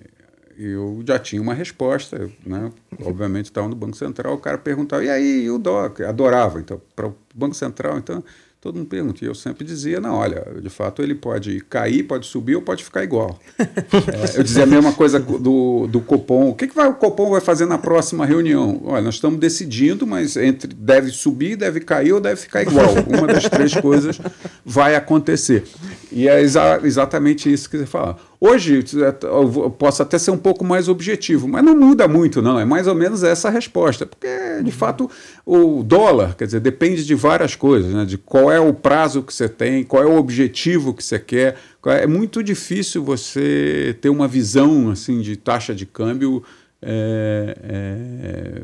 eu já tinha uma resposta, né? Obviamente estava no Banco Central, o cara perguntava, e aí, e o DOC? Adorava, então, para o Banco Central, então, todo mundo pergunta. E eu sempre dizia, não, olha, de fato ele pode cair, pode subir ou pode ficar igual. é, eu dizia a mesma coisa do, do Copom. O que, que vai, o Copom vai fazer na próxima reunião? Olha, nós estamos decidindo, mas entre deve subir, deve cair ou deve ficar igual. Uma das três coisas vai acontecer. E é exa exatamente isso que você fala. Hoje, eu posso até ser um pouco mais objetivo, mas não muda muito, não. É mais ou menos essa a resposta. Porque, de fato, o dólar, quer dizer, depende de várias coisas, né? de qual é o prazo que você tem, qual é o objetivo que você quer. É, é muito difícil você ter uma visão assim de taxa de câmbio. É, é,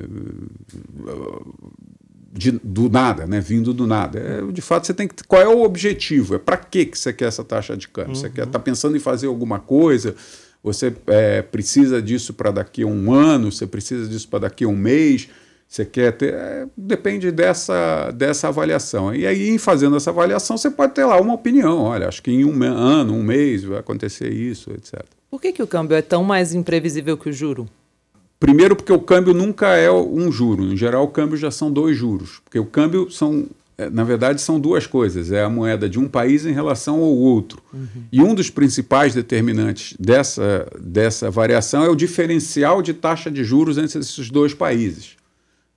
de, do nada, né? vindo do nada. É, de fato, você tem que. Qual é o objetivo? É para que você quer essa taxa de câmbio? Uhum. Você está pensando em fazer alguma coisa? Você é, precisa disso para daqui a um ano? Você precisa disso para daqui a um mês? Você quer ter. É, depende dessa, dessa avaliação. E aí, em fazendo essa avaliação, você pode ter lá uma opinião. Olha, acho que em um ano, um mês vai acontecer isso, etc. Por que, que o câmbio é tão mais imprevisível que o juro? Primeiro, porque o câmbio nunca é um juro. Em geral, o câmbio já são dois juros. Porque o câmbio são, é, na verdade, são duas coisas. É a moeda de um país em relação ao outro. Uhum. E um dos principais determinantes dessa, dessa variação é o diferencial de taxa de juros entre esses dois países.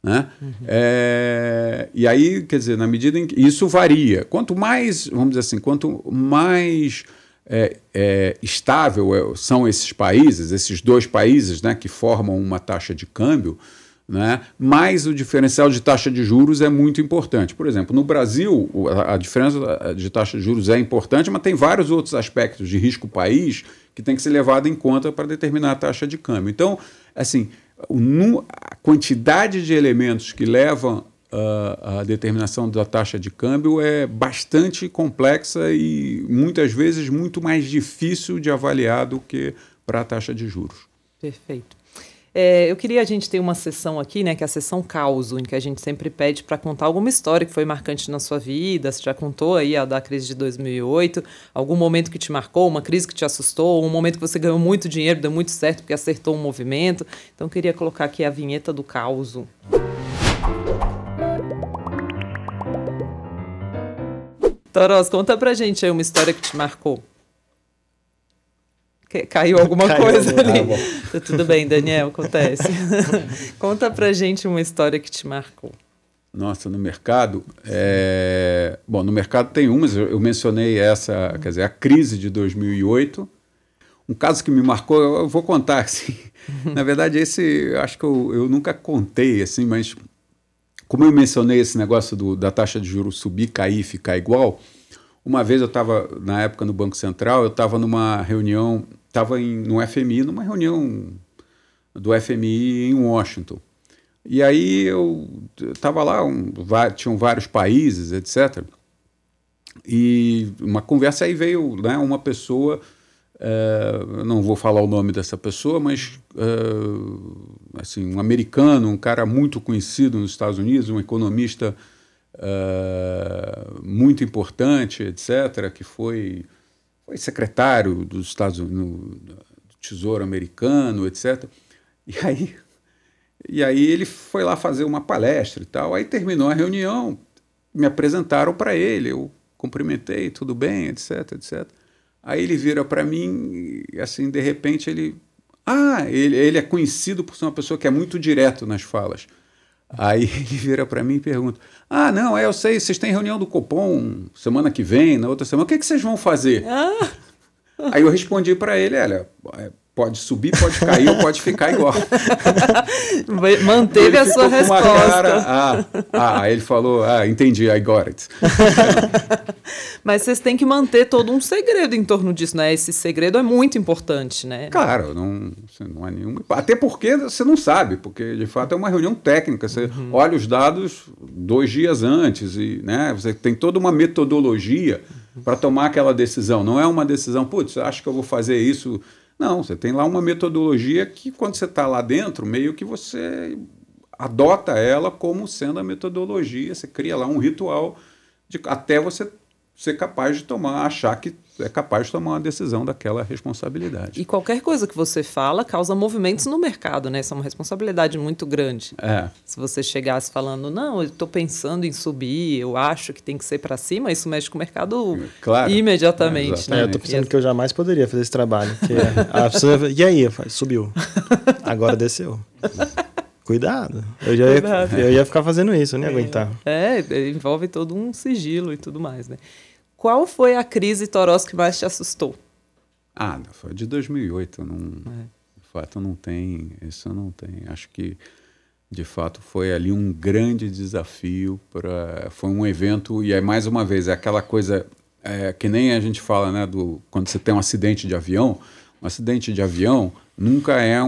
Né? Uhum. É, e aí, quer dizer, na medida em que isso varia, quanto mais, vamos dizer assim, quanto mais é, é, estável é, são esses países, esses dois países né, que formam uma taxa de câmbio, né, mais o diferencial de taxa de juros é muito importante. Por exemplo, no Brasil, a, a diferença de taxa de juros é importante, mas tem vários outros aspectos de risco país que tem que ser levado em conta para determinar a taxa de câmbio. Então, assim, a quantidade de elementos que levam a, a determinação da taxa de câmbio é bastante complexa e muitas vezes muito mais difícil de avaliar do que para a taxa de juros. Perfeito. É, eu queria a gente ter uma sessão aqui, né, que é a sessão causo, em que a gente sempre pede para contar alguma história que foi marcante na sua vida. Você já contou aí a da crise de 2008, algum momento que te marcou, uma crise que te assustou, um momento que você ganhou muito dinheiro, deu muito certo porque acertou um movimento. Então, eu queria colocar aqui a vinheta do causo. Toros, conta pra gente aí uma história que te marcou. Caiu alguma Caiu coisa ali. Ah, Tudo bem, Daniel, acontece. Conta pra gente uma história que te marcou. Nossa, no mercado, é... bom, no mercado tem umas. Eu mencionei essa, quer dizer, a crise de 2008. Um caso que me marcou, eu vou contar assim. Na verdade, esse, acho que eu, eu nunca contei assim, mas como eu mencionei esse negócio do, da taxa de juros subir, cair, ficar igual. Uma vez eu estava na época no Banco Central, eu estava numa reunião estava no FMI, numa reunião do FMI em Washington. E aí eu estava lá, um, tinham vários países, etc. E uma conversa aí veio né, uma pessoa, é, não vou falar o nome dessa pessoa, mas é, assim, um americano, um cara muito conhecido nos Estados Unidos, um economista é, muito importante, etc., que foi foi secretário dos Estados Unidos, do Tesouro Americano, etc. E aí, e aí ele foi lá fazer uma palestra e tal. Aí terminou a reunião, me apresentaram para ele, eu cumprimentei, tudo bem, etc, etc. Aí ele vira para mim e assim, de repente ele ah, ele, ele é conhecido por ser uma pessoa que é muito direto nas falas. Aí ele vira para mim e pergunta: Ah, não, é, eu sei, vocês têm reunião do Copom semana que vem, na outra semana, o que, é que vocês vão fazer? Ah. Aí eu respondi para ele: Olha, é, pode subir, pode cair ou pode ficar igual. Manteve a sua resposta. Cara, ah, ah, ele falou, ah, entendi, I got it. Mas vocês têm que manter todo um segredo em torno disso, né? Esse segredo é muito importante, né? Claro, não, não é nenhum. Até porque você não sabe, porque de fato é uma reunião técnica. Você uhum. olha os dados dois dias antes e né, você tem toda uma metodologia para tomar aquela decisão. Não é uma decisão, putz, acho que eu vou fazer isso não, você tem lá uma metodologia que, quando você está lá dentro, meio que você adota ela como sendo a metodologia, você cria lá um ritual de, até você ser capaz de tomar, achar que é capaz de tomar uma decisão daquela responsabilidade. E qualquer coisa que você fala causa movimentos no mercado, né? Isso é uma responsabilidade muito grande. É. Se você chegasse falando, não, eu estou pensando em subir, eu acho que tem que ser para cima, isso mexe com o mercado claro. imediatamente. É, né? É, eu estou pensando que eu jamais poderia fazer esse trabalho. a pessoa, e aí? Subiu. Agora desceu. Cuidado. Eu já Cuidado. Ia, eu ia ficar fazendo isso, eu nem ia é. aguentar. É, envolve todo um sigilo e tudo mais, né? Qual foi a crise Toros que mais te assustou? Ah, foi de 2008. Não, é. De fato, não tem. Isso não tem. Acho que, de fato, foi ali um grande desafio. Pra, foi um evento, e aí, mais uma vez, é aquela coisa é, que nem a gente fala, né? Do, quando você tem um acidente de avião. Um acidente de avião nunca é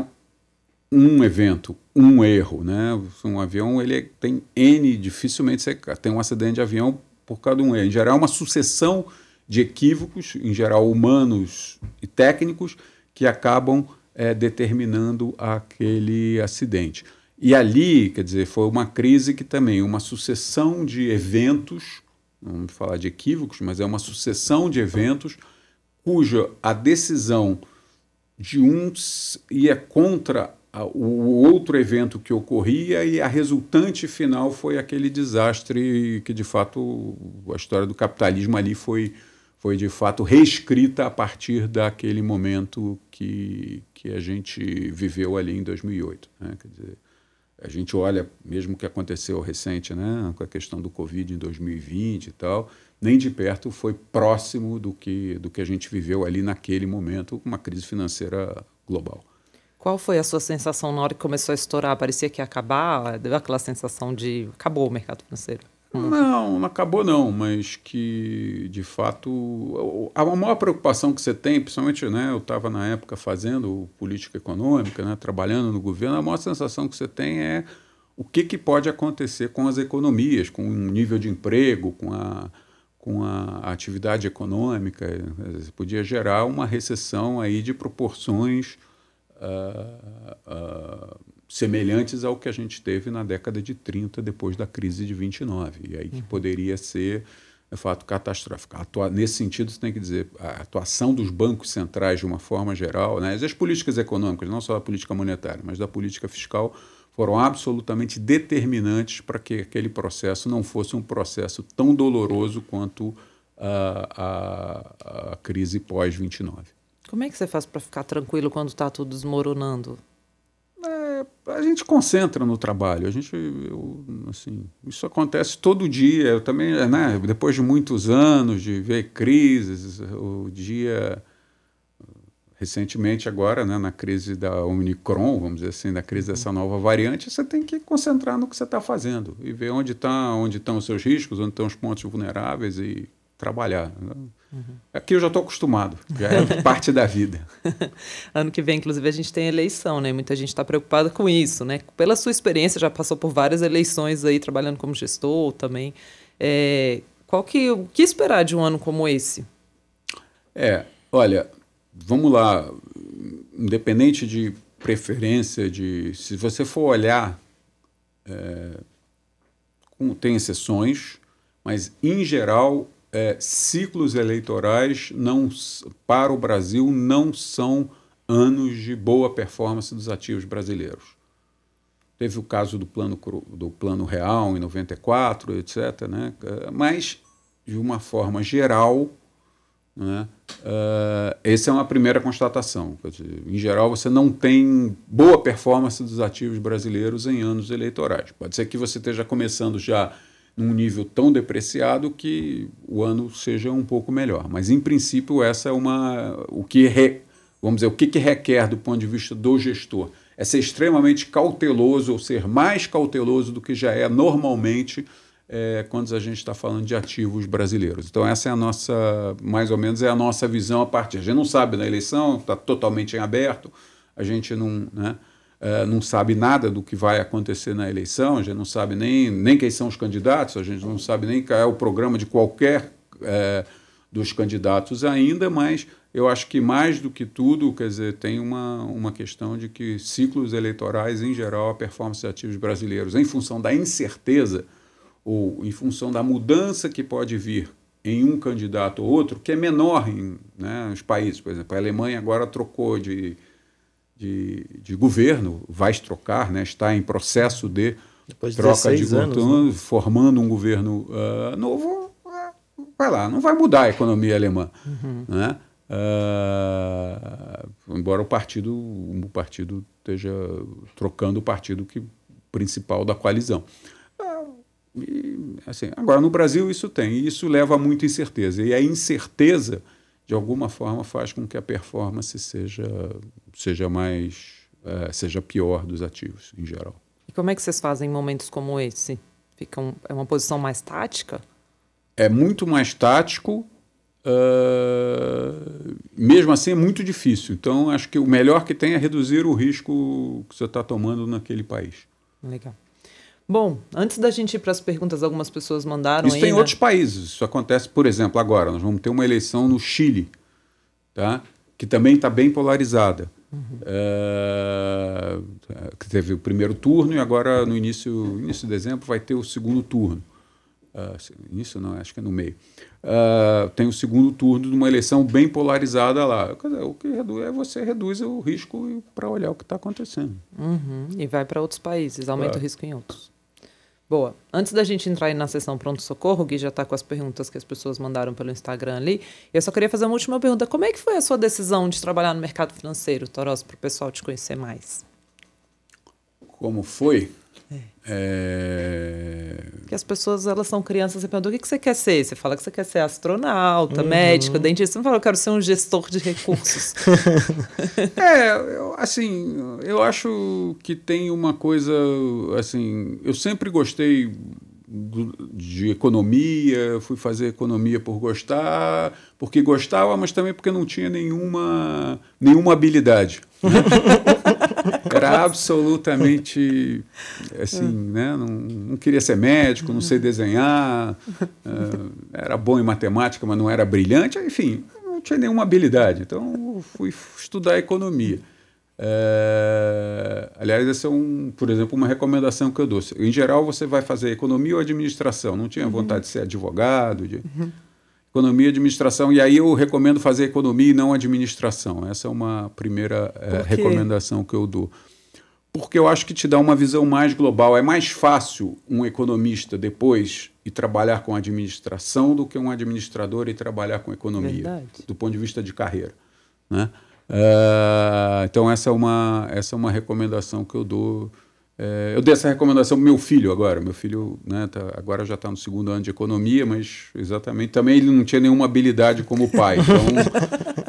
um evento, um erro, né? Um avião ele tem N, dificilmente você tem um acidente de avião por de um erro. Em geral, é uma sucessão de equívocos, em geral humanos e técnicos, que acabam é, determinando aquele acidente. E ali, quer dizer, foi uma crise que também, uma sucessão de eventos, vamos falar de equívocos, mas é uma sucessão de eventos cuja a decisão de uns ia contra o outro evento que ocorria e a resultante final foi aquele desastre que, de fato, a história do capitalismo ali foi, foi de fato, reescrita a partir daquele momento que, que a gente viveu ali em 2008. Né? Quer dizer, a gente olha, mesmo o que aconteceu recente, né, com a questão do Covid em 2020 e tal, nem de perto foi próximo do que, do que a gente viveu ali naquele momento, uma crise financeira global. Qual foi a sua sensação na hora que começou a estourar? Parecia que ia acabar? Deu aquela sensação de acabou o mercado financeiro? Hum. Não, não acabou não, mas que de fato a maior preocupação que você tem, principalmente, né, eu estava na época fazendo política econômica, né, trabalhando no governo, a maior sensação que você tem é o que, que pode acontecer com as economias, com o nível de emprego, com a, com a atividade econômica. Podia gerar uma recessão aí de proporções uh, uh, semelhantes ao que a gente teve na década de 30, depois da crise de 29. E aí que uhum. poderia ser, de fato, catastrófico. Atua nesse sentido, você tem que dizer, a atuação dos bancos centrais, de uma forma geral, né, as políticas econômicas, não só a política monetária, mas da política fiscal, foram absolutamente determinantes para que aquele processo não fosse um processo tão doloroso quanto a, a, a crise pós-29. Como é que você faz para ficar tranquilo quando está tudo desmoronando? É, a gente concentra no trabalho. A gente, eu, assim, isso acontece todo dia. Eu também, né, depois de muitos anos de ver crises, o dia recentemente agora, né, na crise da Omicron, vamos dizer assim, da crise dessa nova variante, você tem que concentrar no que você está fazendo e ver onde tá, onde estão os seus riscos, onde estão os pontos vulneráveis e trabalhar. Uhum. Aqui eu já estou acostumado, já é parte da vida. ano que vem, inclusive, a gente tem eleição, né? Muita gente está preocupada com isso, né? Pela sua experiência, já passou por várias eleições aí, trabalhando como gestor também. É, qual que, o que esperar de um ano como esse? É, olha, vamos lá, independente de preferência, de se você for olhar, é, tem exceções, mas em geral é, ciclos eleitorais não, para o Brasil não são anos de boa performance dos ativos brasileiros. Teve o caso do plano, do plano real em 94, etc. Né? Mas, de uma forma geral, né? Uh, essa é uma primeira constatação. Em geral, você não tem boa performance dos ativos brasileiros em anos eleitorais. Pode ser que você esteja começando já num nível tão depreciado que o ano seja um pouco melhor. Mas, em princípio, essa é uma. O que re, vamos dizer, o que, que requer do ponto de vista do gestor? É ser extremamente cauteloso ou ser mais cauteloso do que já é normalmente é, quando a gente está falando de ativos brasileiros. Então, essa é a nossa, mais ou menos, é a nossa visão a partir. A gente não sabe na eleição, está totalmente em aberto, a gente não. Né, é, não sabe nada do que vai acontecer na eleição, a gente não sabe nem, nem quem são os candidatos, a gente não sabe nem qual é o programa de qualquer é, dos candidatos ainda, mas eu acho que mais do que tudo, quer dizer, tem uma, uma questão de que ciclos eleitorais, em geral, a performance de ativos brasileiros, em função da incerteza ou em função da mudança que pode vir em um candidato ou outro, que é menor em né, os países. Por exemplo, a Alemanha agora trocou de de, de governo, vai trocar, né, está em processo de Depois troca de anos, né? formando um governo uh, novo, uh, vai lá, não vai mudar a economia alemã. Uhum. Né? Uh, embora o partido, o partido esteja trocando o partido que, principal da coalizão. E, assim, agora, no Brasil, isso tem, e isso leva a muita incerteza. E a incerteza de alguma forma faz com que a performance seja, seja mais é, seja pior dos ativos em geral. E como é que vocês fazem em momentos como esse? Fica um, é uma posição mais tática? É muito mais tático, uh, mesmo assim é muito difícil. Então acho que o melhor que tem é reduzir o risco que você está tomando naquele país. Legal. Bom, antes da gente ir para as perguntas, algumas pessoas mandaram. Isso aí, tem em né? outros países. Isso acontece, por exemplo, agora. Nós vamos ter uma eleição no Chile, tá? que também está bem polarizada. Uhum. É, que teve o primeiro turno e agora, no início, início de dezembro, vai ter o segundo turno. Uh, isso não, acho que é no meio. Uh, tem o segundo turno de uma eleição bem polarizada lá. O que reduz é você reduz o risco para olhar o que está acontecendo. Uhum. E vai para outros países, aumenta claro. o risco em outros. Boa. Antes da gente entrar na sessão pronto-socorro, o Gui já está com as perguntas que as pessoas mandaram pelo Instagram ali. Eu só queria fazer uma última pergunta. Como é que foi a sua decisão de trabalhar no mercado financeiro, Toros, para o pessoal te conhecer mais? Como foi? É. É... Que as pessoas, elas são crianças e perguntam, o que, que você quer ser? Você fala que você quer ser astronauta, uhum. médico, dentista. Você não fala, eu quero ser um gestor de recursos. é, eu, assim, eu acho que tem uma coisa, assim, eu sempre gostei de economia, fui fazer economia por gostar, porque gostava, mas também porque não tinha nenhuma, nenhuma habilidade. Era absolutamente assim, né? Não, não, queria ser médico, não sei desenhar, uh, era bom em matemática, mas não era brilhante, enfim, não tinha nenhuma habilidade. Então fui estudar economia. É, aliás, essa é um, por exemplo, uma recomendação que eu dou. Em geral, você vai fazer economia ou administração. Não tinha uhum. vontade de ser advogado, de uhum. Economia e administração. E aí eu recomendo fazer economia e não administração. Essa é uma primeira é, recomendação que eu dou. Porque eu acho que te dá uma visão mais global. É mais fácil um economista depois e trabalhar com administração do que um administrador e trabalhar com economia, Verdade. do ponto de vista de carreira. Né? Uh, então essa é uma essa é uma recomendação que eu dou. É, eu dei essa recomendação para meu filho agora. Meu filho né, tá, agora já está no segundo ano de economia, mas exatamente também ele não tinha nenhuma habilidade como pai. Então,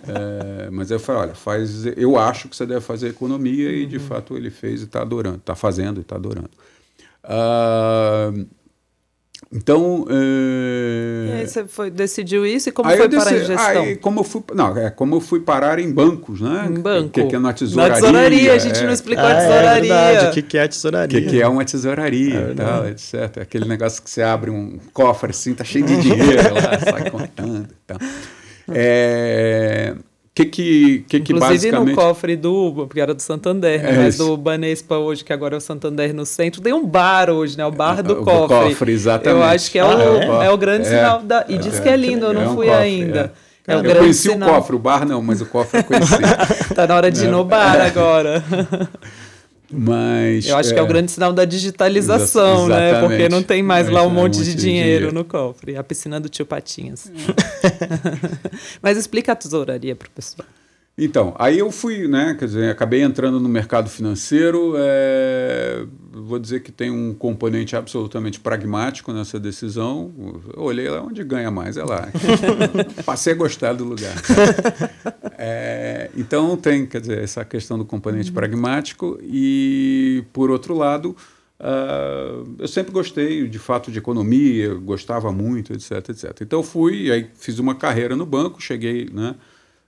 é, mas eu falei, olha, faz, eu acho que você deve fazer economia e de uhum. fato ele fez e está adorando, está fazendo e está adorando. Uh, então. É... E aí você foi, decidiu isso e como aí foi parar em gestão? Aí, como eu fui, não, é como eu fui parar em bancos, né? Em banco. Que, que é na tesouraria. Na tesouraria, a gente é... não explicou a tesouraria. É, verdade, o que, que é a tesouraria? O que, que é uma tesouraria, é tal, etc. Aquele negócio que você abre um cofre assim, tá cheio de dinheiro lá, sai contando. Então. É, que que, que, que basicamente... no cofre do, porque era do Santander, é mas do Banespa hoje, que agora é o Santander no centro, tem um bar hoje, né? O bar do, cofre. Do cofre, exatamente. Eu acho que é, ah, o, é? é o grande é, sinal da... E diz que é lindo, eu não fui cofre, ainda. É. eu conheci sinal. o cofre, o bar não, mas o cofre eu conheci. tá na hora de ir no bar agora. Mas, Eu acho é, que é o grande sinal da digitalização, né? Porque não tem mais lá um monte, um monte de, dinheiro, dinheiro no cofre. A piscina do tio Patinhas. Mas explica a tesouraria para o pessoal. Então, aí eu fui, né? Quer dizer, acabei entrando no mercado financeiro. É, vou dizer que tem um componente absolutamente pragmático nessa decisão. Eu olhei lá onde ganha mais, é lá. Passei a gostar do lugar. É, então tem, quer dizer, essa questão do componente uhum. pragmático e, por outro lado, uh, eu sempre gostei, de fato, de economia, gostava muito, etc, etc. Então fui, aí fiz uma carreira no banco, cheguei, né?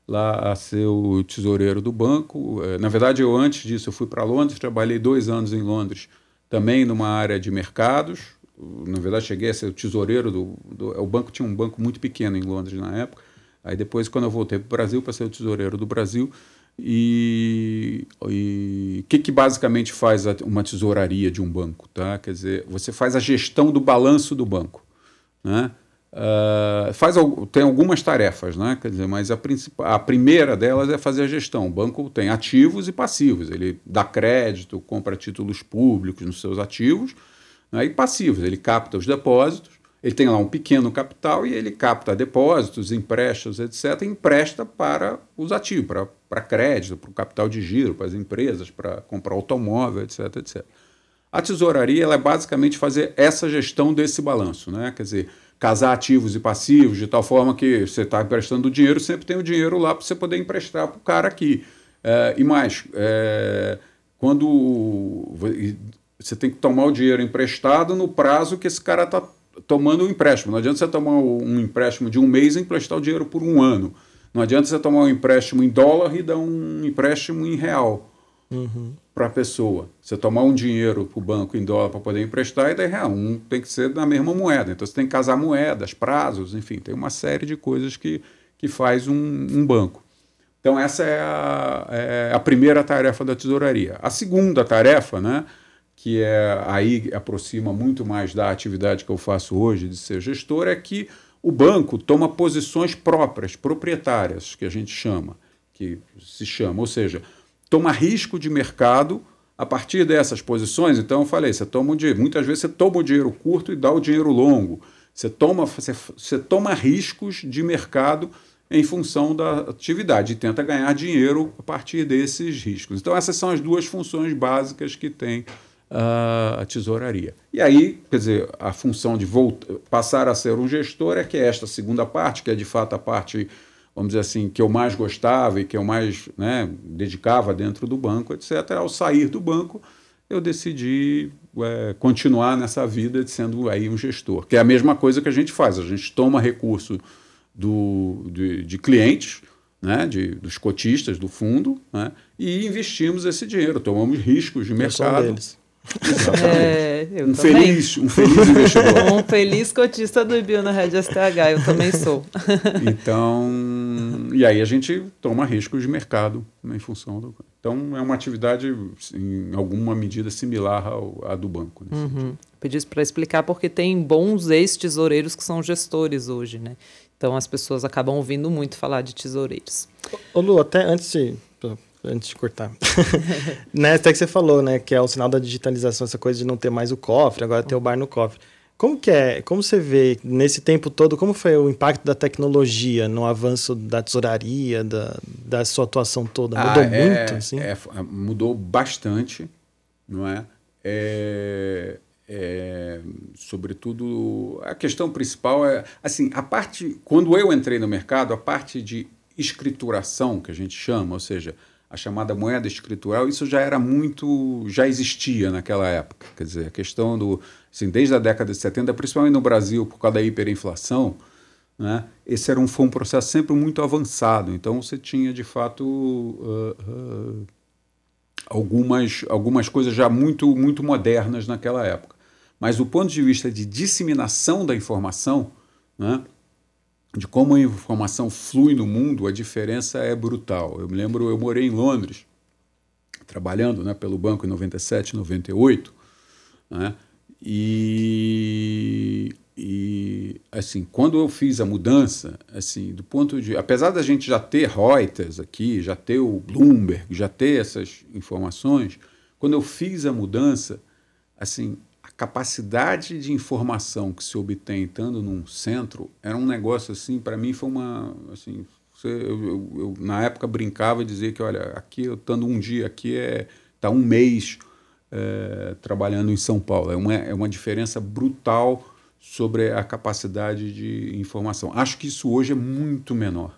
Lá a ser o tesoureiro do banco. É, na verdade, eu antes disso eu fui para Londres, trabalhei dois anos em Londres, também numa área de mercados. Na verdade, cheguei a ser o tesoureiro do, do o banco tinha um banco muito pequeno em Londres na época. Aí depois, quando eu voltei para o Brasil, para ser o tesoureiro do Brasil, e o que, que basicamente faz uma tesouraria de um banco? Tá? Quer dizer, você faz a gestão do balanço do banco. Né? Uh, faz, tem algumas tarefas, né? Quer dizer, mas a, a primeira delas é fazer a gestão. O banco tem ativos e passivos. Ele dá crédito, compra títulos públicos nos seus ativos, né? e passivos. Ele capta os depósitos, ele tem lá um pequeno capital e ele capta depósitos, empréstimos, etc., e empresta para os ativos, para, para crédito, para o capital de giro, para as empresas, para comprar automóvel, etc., etc. A tesouraria ela é basicamente fazer essa gestão desse balanço, né? Quer dizer, casar ativos e passivos, de tal forma que você está emprestando dinheiro, sempre tem o dinheiro lá para você poder emprestar para o cara aqui. É, e mais, é, quando você tem que tomar o dinheiro emprestado no prazo que esse cara está tomando o empréstimo. Não adianta você tomar um empréstimo de um mês e emprestar o dinheiro por um ano. Não adianta você tomar um empréstimo em dólar e dar um empréstimo em real. Uhum para a pessoa. Você tomar um dinheiro para o banco em dólar para poder emprestar, e daí real. Um tem que ser na mesma moeda. Então você tem que casar moedas, prazos, enfim, tem uma série de coisas que, que faz um, um banco. Então essa é a, é a primeira tarefa da tesouraria. A segunda tarefa, né, que é aí aproxima muito mais da atividade que eu faço hoje de ser gestor, é que o banco toma posições próprias, proprietárias, que a gente chama, que se chama, ou seja, toma risco de mercado a partir dessas posições. Então eu falei, você toma o dinheiro, muitas vezes você toma o dinheiro curto e dá o dinheiro longo. Você toma, você, você toma riscos de mercado em função da atividade e tenta ganhar dinheiro a partir desses riscos. Então essas são as duas funções básicas que tem a tesouraria. E aí, quer dizer, a função de voltar, passar a ser um gestor é que é esta segunda parte, que é de fato a parte, vamos dizer assim, que eu mais gostava e que eu mais né, dedicava dentro do banco, etc. Ao sair do banco, eu decidi é, continuar nessa vida de sendo aí um gestor, que é a mesma coisa que a gente faz. A gente toma recurso do, de, de clientes, né, de, dos cotistas do fundo, né, e investimos esse dinheiro, tomamos riscos de mercado. É, um, feliz, um feliz investidor. um feliz cotista do IBIO na Rede STH, eu também sou. então, e aí a gente toma riscos de mercado né, em função do. Então, é uma atividade, em alguma medida, similar ao, à do banco. Uhum. Pedi para explicar porque tem bons ex-tesoureiros que são gestores hoje, né? Então, as pessoas acabam ouvindo muito falar de tesoureiros. Ô Lu, até antes de antes de cortar. né, até que você falou, né, que é o sinal da digitalização, essa coisa de não ter mais o cofre, agora ter o bar no cofre. Como que é, como você vê nesse tempo todo, como foi o impacto da tecnologia no avanço da tesouraria, da, da sua atuação toda? Ah, mudou ah, é, muito? Assim? É, mudou bastante, não é? é? É, sobretudo a questão principal é assim a parte quando eu entrei no mercado a parte de escrituração que a gente chama ou seja a chamada moeda escritural, isso já era muito, já existia naquela época. Quer dizer, a questão do, assim, desde a década de 70, principalmente no Brasil, por causa da hiperinflação, né, esse era um, foi um processo sempre muito avançado. Então você tinha, de fato, uh, uh, algumas, algumas coisas já muito, muito modernas naquela época. Mas do ponto de vista de disseminação da informação, né, de como a informação flui no mundo, a diferença é brutal. Eu me lembro, eu morei em Londres, trabalhando né, pelo banco em 97, 98, né, e, e assim, quando eu fiz a mudança, assim, do ponto de, apesar da gente já ter Reuters aqui, já ter o Bloomberg, já ter essas informações, quando eu fiz a mudança, assim, capacidade de informação que se obtém estando num centro era um negócio assim, para mim foi uma. Assim, eu, eu, eu, na época brincava e dizia que, olha, aqui eu estando um dia aqui é tá um mês é, trabalhando em São Paulo. É uma, é uma diferença brutal sobre a capacidade de informação. Acho que isso hoje é muito menor.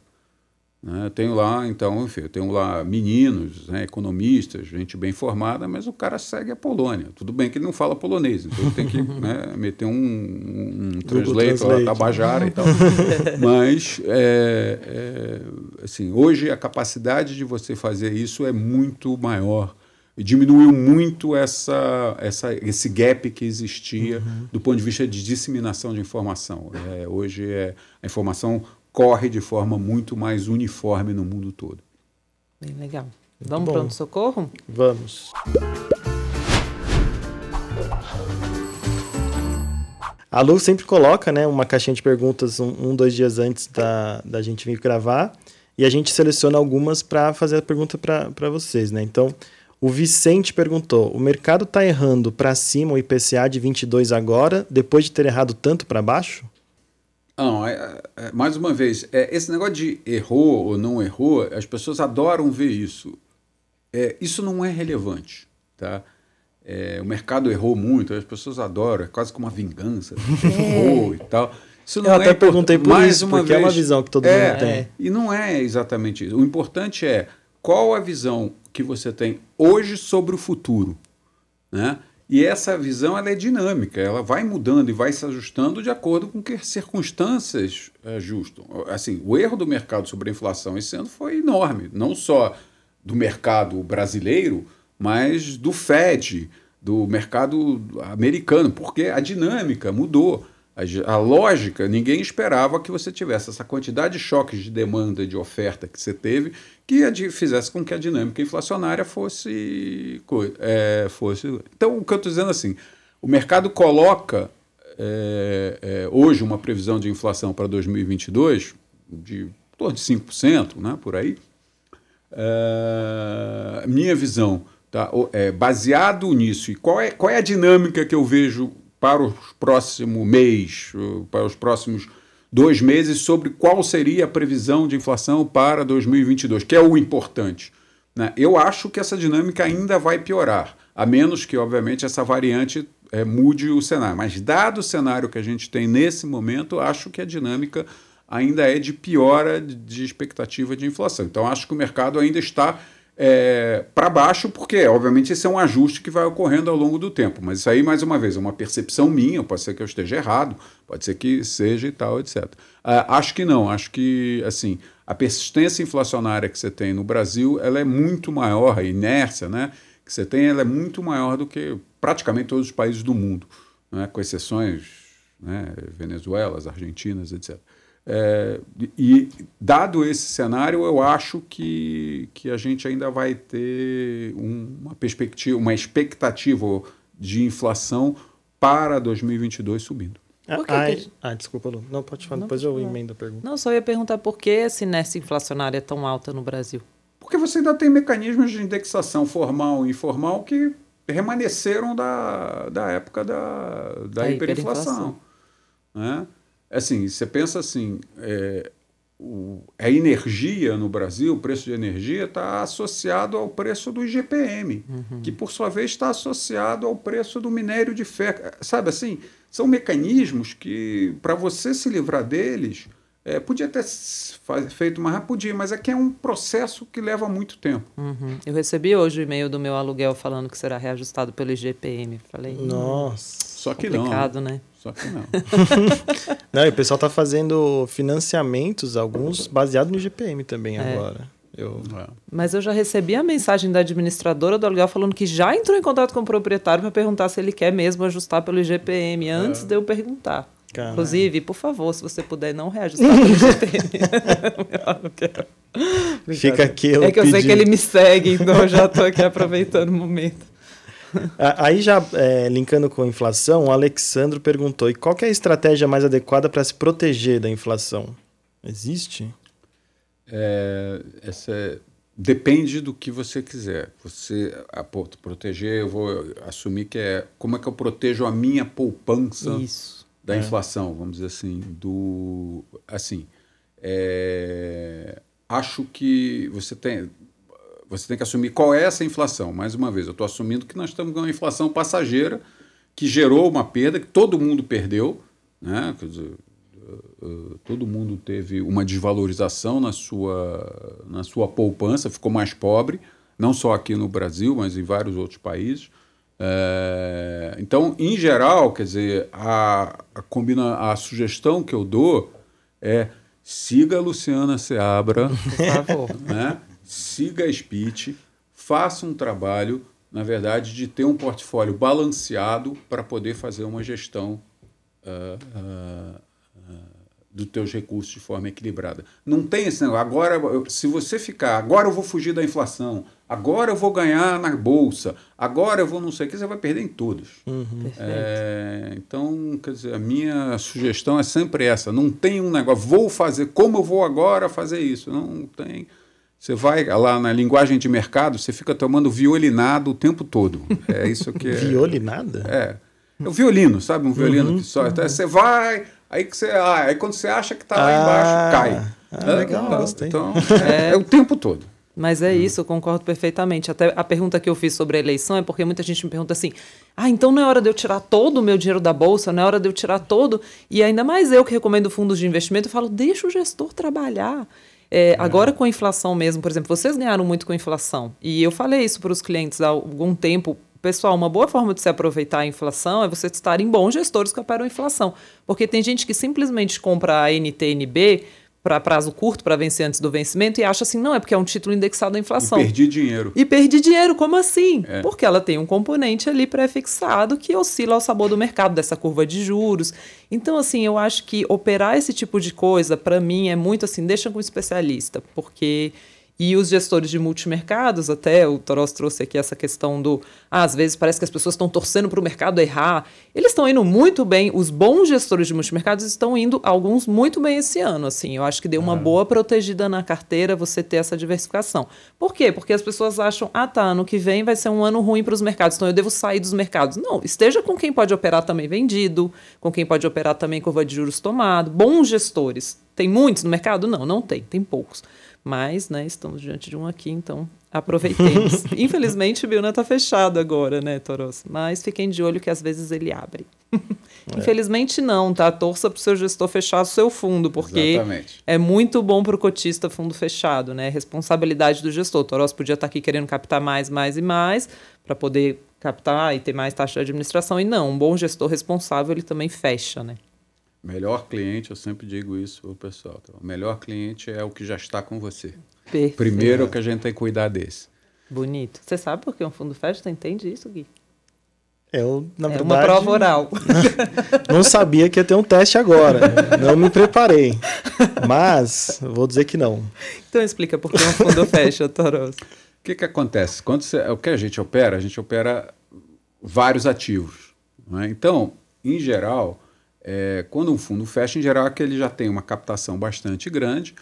Né? Eu tenho lá, então, enfim, eu tenho lá meninos, né, economistas, gente bem formada, mas o cara segue a Polônia. Tudo bem que ele não fala polonês, então tem que né, meter um, um, translator lá, tabajara e tal. mas, é, é, assim, hoje a capacidade de você fazer isso é muito maior diminuiu muito essa, essa, esse gap que existia uhum. do ponto de vista de disseminação de informação. É, hoje é, a informação corre de forma muito mais uniforme no mundo todo. Bem legal. Vamos para o socorro? Vamos. A Lu sempre coloca né, uma caixinha de perguntas um, um, dois dias antes da, da gente vir gravar e a gente seleciona algumas para fazer a pergunta para vocês. Né? Então, o Vicente perguntou: o mercado está errando para cima o IPCA de 22 agora, depois de ter errado tanto para baixo? Não, é, é, mais uma vez, é, esse negócio de errou ou não errou, as pessoas adoram ver isso. É, isso não é relevante. Tá? É, o mercado errou muito, as pessoas adoram, é quase como uma vingança. errou e tal. Isso não Eu até perguntei por mais isso, uma porque vez, é uma visão que todo mundo tem. E não é exatamente isso. O importante é qual a visão que você tem hoje sobre o futuro. Né? E essa visão ela é dinâmica, ela vai mudando e vai se ajustando de acordo com que as circunstâncias ajustam. Assim, o erro do mercado sobre a inflação esse ano foi enorme, não só do mercado brasileiro, mas do Fed, do mercado americano, porque a dinâmica mudou. A, a, lógica, ninguém esperava que você tivesse essa quantidade de choques de demanda e de oferta que você teve, que a, fizesse com que a dinâmica inflacionária fosse, é, fosse. Então, o que eu estou dizendo assim, o mercado coloca é, é, hoje uma previsão de inflação para 2022 de torno de 5%, né, por aí. É, minha visão, tá, é, baseado nisso, e qual é, qual é a dinâmica que eu vejo para o próximo mês, para os próximos dois meses, sobre qual seria a previsão de inflação para 2022, que é o importante. Né? Eu acho que essa dinâmica ainda vai piorar, a menos que, obviamente, essa variante é, mude o cenário. Mas, dado o cenário que a gente tem nesse momento, acho que a dinâmica ainda é de piora de expectativa de inflação. Então, acho que o mercado ainda está é, para baixo, porque, obviamente, esse é um ajuste que vai ocorrendo ao longo do tempo. Mas isso aí, mais uma vez, é uma percepção minha, pode ser que eu esteja errado, pode ser que seja e tal, etc. Ah, acho que não, acho que, assim, a persistência inflacionária que você tem no Brasil, ela é muito maior, a inércia, né, que você tem, ela é muito maior do que praticamente todos os países do mundo, né, com exceções, né, Venezuelas, Argentinas, etc. É, e dado esse cenário, eu acho que, que a gente ainda vai ter uma perspectiva, uma expectativa de inflação para 2022 subindo. Ah, que... ah, desculpa, Lu. Não, pode falar, não, depois eu emendo a pergunta. Não, só ia perguntar por que essa inércia inflacionária é tão alta no Brasil. Porque você ainda tem mecanismos de indexação formal e informal que remanesceram da, da época da, da hiperinflação. hiperinflação. Né? Assim, você pensa assim, é, o, a energia no Brasil, o preço de energia está associado ao preço do IGPM, uhum. que por sua vez está associado ao preço do minério de ferro. Sabe assim, são mecanismos que, para você se livrar deles, é, podia ter feito mais podia, mas aqui é, é um processo que leva muito tempo. Uhum. Eu recebi hoje o e-mail do meu aluguel falando que será reajustado pelo IGPM. Falei, nossa, só que complicado, não. né? Só que não. não, e o pessoal está fazendo financiamentos, alguns baseados no IGPM também é. agora. Eu... É. Mas eu já recebi a mensagem da administradora do aluguel falando que já entrou em contato com o proprietário para perguntar se ele quer mesmo ajustar pelo IGPM antes é. de eu perguntar. Caramba. Inclusive, por favor, se você puder não reajustar pelo IGPM. Fica aqui. Eu é que eu pedi. sei que ele me segue, então eu já estou aqui aproveitando o momento. Aí já é, linkando com a inflação, o Alexandro perguntou: e qual é a estratégia mais adequada para se proteger da inflação? Existe? É, essa é, depende do que você quiser. Você a, proteger, eu vou assumir que é como é que eu protejo a minha poupança Isso. da é. inflação, vamos dizer assim, do assim. É, acho que você tem você tem que assumir qual é essa inflação. Mais uma vez, eu estou assumindo que nós estamos com uma inflação passageira que gerou uma perda que todo mundo perdeu, né? Quer dizer, uh, todo mundo teve uma desvalorização na sua, na sua poupança, ficou mais pobre, não só aqui no Brasil, mas em vários outros países. É, então, em geral, quer dizer, a, a, combina, a sugestão que eu dou é siga a Luciana Seabra, Por favor. Né? Siga a speech, faça um trabalho, na verdade, de ter um portfólio balanceado para poder fazer uma gestão uh, uh, uh, dos teus recursos de forma equilibrada. Não tem esse negócio, agora, se você ficar, agora eu vou fugir da inflação, agora eu vou ganhar na bolsa, agora eu vou não sei o que, você vai perder em todos. Uhum. É, então, quer dizer, a minha sugestão é sempre essa, não tem um negócio, vou fazer, como eu vou agora fazer isso? Não tem você vai lá na linguagem de mercado, você fica tomando violinado o tempo todo. É isso que é. Violinada? É. É o violino, sabe? Um violino uhum, que só. Uhum. Você vai, aí que você. Ah, aí quando você acha que está lá ah, embaixo, cai. Ah, legal, então, gostei. Então, é, é, o tempo todo. Mas é isso, eu concordo perfeitamente. Até a pergunta que eu fiz sobre a eleição é porque muita gente me pergunta assim: ah, então não é hora de eu tirar todo o meu dinheiro da bolsa, não é hora de eu tirar todo. E ainda mais eu que recomendo fundos de investimento, eu falo: deixa o gestor trabalhar. É, agora com a inflação mesmo, por exemplo, vocês ganharam muito com a inflação. E eu falei isso para os clientes há algum tempo. Pessoal, uma boa forma de se aproveitar a inflação é você estar em bons gestores que operam a inflação. Porque tem gente que simplesmente compra a NTNB para prazo curto para vencer antes do vencimento e acha assim, não, é porque é um título indexado à inflação. E perdi dinheiro. E perdi dinheiro, como assim? É. Porque ela tem um componente ali pré-fixado que oscila ao sabor do mercado, dessa curva de juros. Então, assim, eu acho que operar esse tipo de coisa, para mim, é muito assim, deixa com um especialista, porque e os gestores de multimercados, até o Toros trouxe aqui essa questão do. Ah, às vezes parece que as pessoas estão torcendo para o mercado errar. Eles estão indo muito bem, os bons gestores de multimercados estão indo, alguns muito bem esse ano. Assim, eu acho que deu uma ah. boa protegida na carteira você ter essa diversificação. Por quê? Porque as pessoas acham, ah, tá, ano que vem vai ser um ano ruim para os mercados, então eu devo sair dos mercados. Não, esteja com quem pode operar também vendido, com quem pode operar também curva de juros tomado. Bons gestores. Tem muitos no mercado? Não, não tem, tem poucos. Mas, né, estamos diante de um aqui, então aproveitemos. Infelizmente, o Bilna está fechado agora, né, Toros? Mas fiquem de olho que às vezes ele abre. É. Infelizmente não, tá? Torça para o seu gestor fechar o seu fundo, porque Exatamente. é muito bom para o cotista fundo fechado, né? Responsabilidade do gestor. O Toros podia estar tá aqui querendo captar mais, mais e mais para poder captar e ter mais taxa de administração. E não, um bom gestor responsável ele também fecha, né? Melhor cliente, eu sempre digo isso para o pessoal. Tá? O melhor cliente é o que já está com você. Perfeito. Primeiro é o que a gente tem que cuidar desse. Bonito. Você sabe por que um fundo festa entende isso, Gui? Eu, na é verdade. uma prova oral. não sabia que ia ter um teste agora. Não me preparei. Mas, vou dizer que não. Então explica por que um fundo fecha, Toros. O que, que acontece? Quando você, o que a gente opera, a gente opera vários ativos. É? Então, em geral, é, quando um fundo fecha, em geral, é que ele já tem uma captação bastante grande,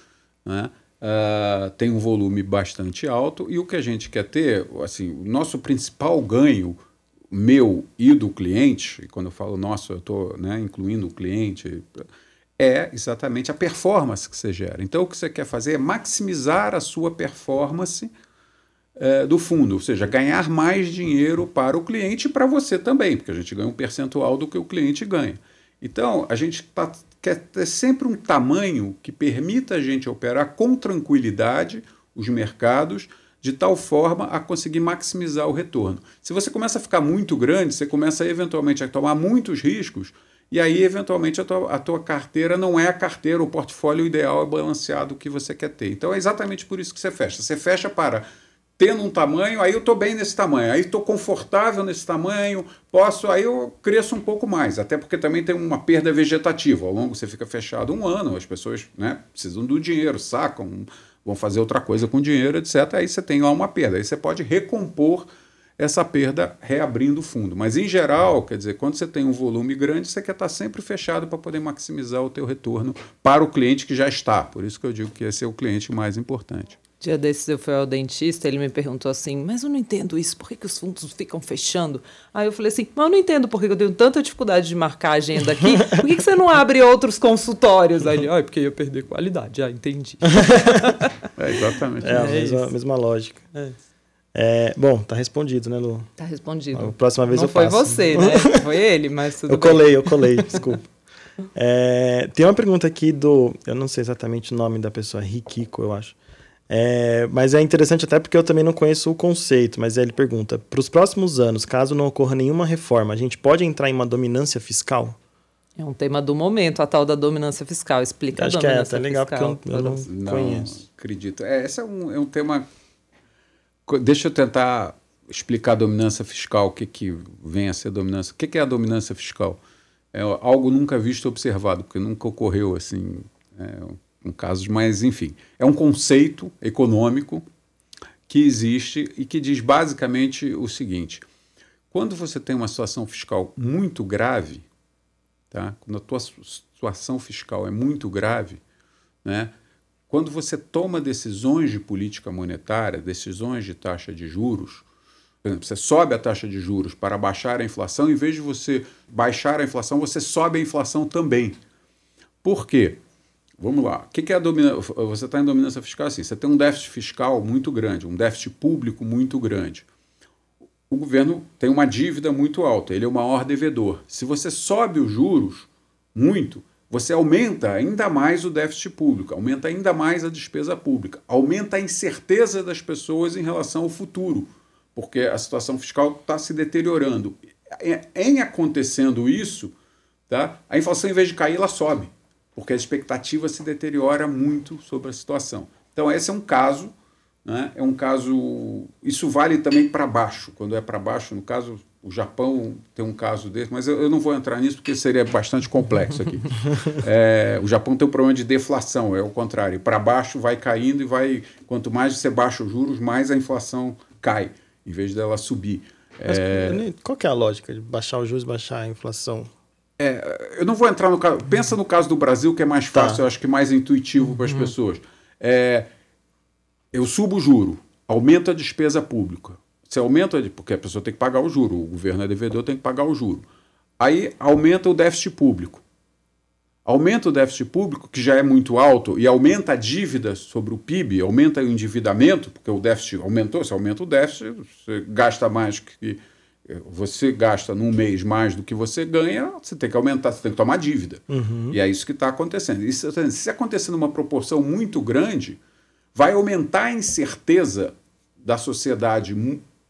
né? Uh, tem um volume bastante alto, e o que a gente quer ter, assim, o nosso principal ganho, meu e do cliente, e quando eu falo nosso, eu estou né, incluindo o cliente, é exatamente a performance que você gera. Então, o que você quer fazer é maximizar a sua performance é, do fundo, ou seja, ganhar mais dinheiro para o cliente e para você também, porque a gente ganha um percentual do que o cliente ganha. Então, a gente tá, quer ter sempre um tamanho que permita a gente operar com tranquilidade os mercados, de tal forma a conseguir maximizar o retorno. Se você começa a ficar muito grande, você começa eventualmente a tomar muitos riscos, e aí, eventualmente, a tua, a tua carteira não é a carteira, o portfólio ideal é balanceado que você quer ter. Então, é exatamente por isso que você fecha. Você fecha para tendo um tamanho, aí eu estou bem nesse tamanho, aí estou confortável nesse tamanho, posso, aí eu cresço um pouco mais, até porque também tem uma perda vegetativa. Ao longo você fica fechado um ano, as pessoas né, precisam do dinheiro, sacam, vão fazer outra coisa com dinheiro, etc. Aí você tem lá uma perda, aí você pode recompor essa perda reabrindo o fundo. Mas em geral, quer dizer, quando você tem um volume grande, você quer estar sempre fechado para poder maximizar o teu retorno para o cliente que já está. Por isso que eu digo que esse é o cliente mais importante. Dia desses eu fui ao dentista, ele me perguntou assim, mas eu não entendo isso, por que, que os fundos ficam fechando? Aí eu falei assim, mas eu não entendo por que eu tenho tanta dificuldade de marcar a agenda aqui, por que, que você não abre outros consultórios? Aí ele, ah, é porque ia perder qualidade, já entendi. é exatamente. É, a mesma, a mesma lógica. É. É, bom, tá respondido, né, Lu? Tá respondido. A próxima vez não eu faço. Não foi você, né? Foi ele, mas tudo Eu bem. colei, eu colei, desculpa. É, tem uma pergunta aqui do. Eu não sei exatamente o nome da pessoa, Riquico, eu acho. É, mas é interessante até porque eu também não conheço o conceito, mas ele pergunta: para os próximos anos, caso não ocorra nenhuma reforma, a gente pode entrar em uma dominância fiscal? É um tema do momento, a tal da dominância fiscal. Explica Acho a dominância que é, até legal fiscal. porque eu, eu não, não, conheço. acredito. É, esse é um, é um tema. Deixa eu tentar explicar a dominância fiscal, o que, que vem a ser dominância. O que, que é a dominância fiscal? É algo nunca visto observado, porque nunca ocorreu assim. É, com casos, mas enfim, é um conceito econômico que existe e que diz basicamente o seguinte: quando você tem uma situação fiscal muito grave, tá? quando a tua situação fiscal é muito grave, né? quando você toma decisões de política monetária, decisões de taxa de juros, por exemplo, você sobe a taxa de juros para baixar a inflação, em vez de você baixar a inflação, você sobe a inflação também. Por quê? Vamos lá. O que é a dominância? Você está em dominância fiscal assim. Você tem um déficit fiscal muito grande, um déficit público muito grande. O governo tem uma dívida muito alta, ele é o maior devedor. Se você sobe os juros muito, você aumenta ainda mais o déficit público, aumenta ainda mais a despesa pública, aumenta a incerteza das pessoas em relação ao futuro, porque a situação fiscal está se deteriorando. Em acontecendo isso, tá, a inflação, em vez de cair, ela sobe porque a expectativa se deteriora muito sobre a situação. Então, esse é um caso, né? é um caso. Isso vale também para baixo, quando é para baixo, no caso, o Japão tem um caso desse, mas eu, não vou entrar nisso porque seria bastante complexo aqui. É, o Japão tem um problema de deflação, é o contrário. Para baixo vai caindo e vai. Quanto mais você baixa os juros, mais a inflação cai, em vez dela subir. Mas, é... Qual é a lógica de baixar os juros, baixar a inflação? É, eu não vou entrar no caso. Pensa no caso do Brasil, que é mais fácil, tá. eu acho que mais intuitivo para as uhum. pessoas. É, eu subo o juro, aumento a despesa pública. Se aumenta, porque a pessoa tem que pagar o juro, o governo é devedor, tem que pagar o juro. Aí aumenta o déficit público. Aumenta o déficit público, que já é muito alto, e aumenta a dívida sobre o PIB, aumenta o endividamento, porque o déficit aumentou, se aumenta o déficit, você gasta mais que você gasta num mês mais do que você ganha, você tem que aumentar, você tem que tomar dívida. Uhum. E é isso que está acontecendo. Isso, se acontecer numa proporção muito grande, vai aumentar a incerteza da sociedade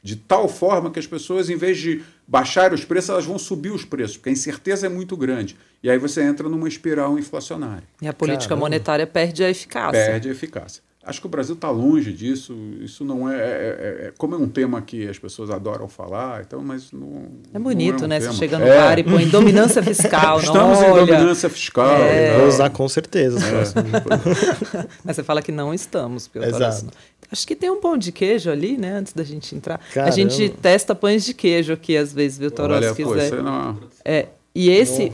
de tal forma que as pessoas, em vez de baixar os preços, elas vão subir os preços, porque a incerteza é muito grande. E aí você entra numa espiral inflacionária. E a política Caramba. monetária perde a eficácia. Perde a eficácia. Acho que o Brasil está longe disso. Isso não é, é, é, é, Como é um tema que as pessoas adoram falar, então, mas não. É bonito, não é um né? Tema. Você chega no é. bar e põe dominância fiscal. Estamos não, em dominância fiscal. É. Vou usar com certeza. mas você fala que não estamos, Piotr. Acho que tem um pão de queijo ali, né? Antes da gente entrar. Caramba. A gente testa pães de queijo aqui, às vezes, viu, Toró? Olha, se quiser. Pô, não... É. E esse.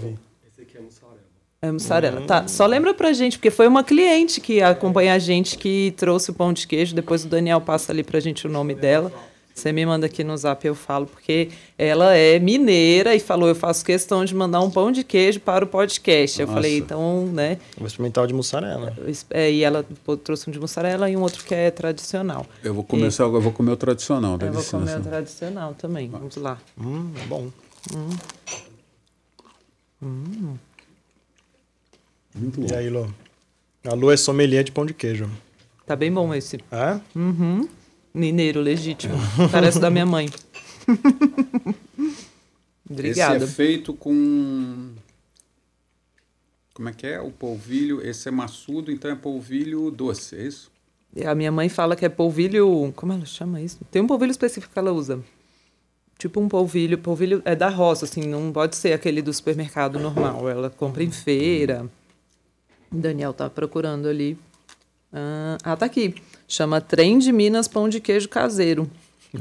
É mussarela. Hum. Tá, só lembra pra gente, porque foi uma cliente que acompanha a gente que trouxe o pão de queijo. Depois o Daniel passa ali pra gente o nome dela. Você me manda aqui no zap, eu falo, porque ela é mineira e falou: eu faço questão de mandar um pão de queijo para o podcast. Eu falei, então, né? Vou experimentar o de mussarela. É, e ela trouxe um de mussarela e um outro que é tradicional. Eu vou começar, e... eu vou comer o tradicional, dá Eu licença. vou comer o tradicional também. Vamos lá. Hum, é bom. Hum. Hum. Muito bom. E aí, Lô? A Lu é sommelier de pão de queijo. Tá bem bom esse. É? Uhum. Mineiro, legítimo. Parece da minha mãe. Obrigada. Esse é feito com... Como é que é? O polvilho, esse é maçudo, então é polvilho doce, é isso? A minha mãe fala que é polvilho... Como ela chama isso? Tem um polvilho específico que ela usa. Tipo um polvilho. Polvilho é da roça, assim, não pode ser aquele do supermercado normal. Ela compra em feira. Daniel tá procurando ali. Ah, ah, tá aqui. Chama Trem de Minas Pão de Queijo Caseiro.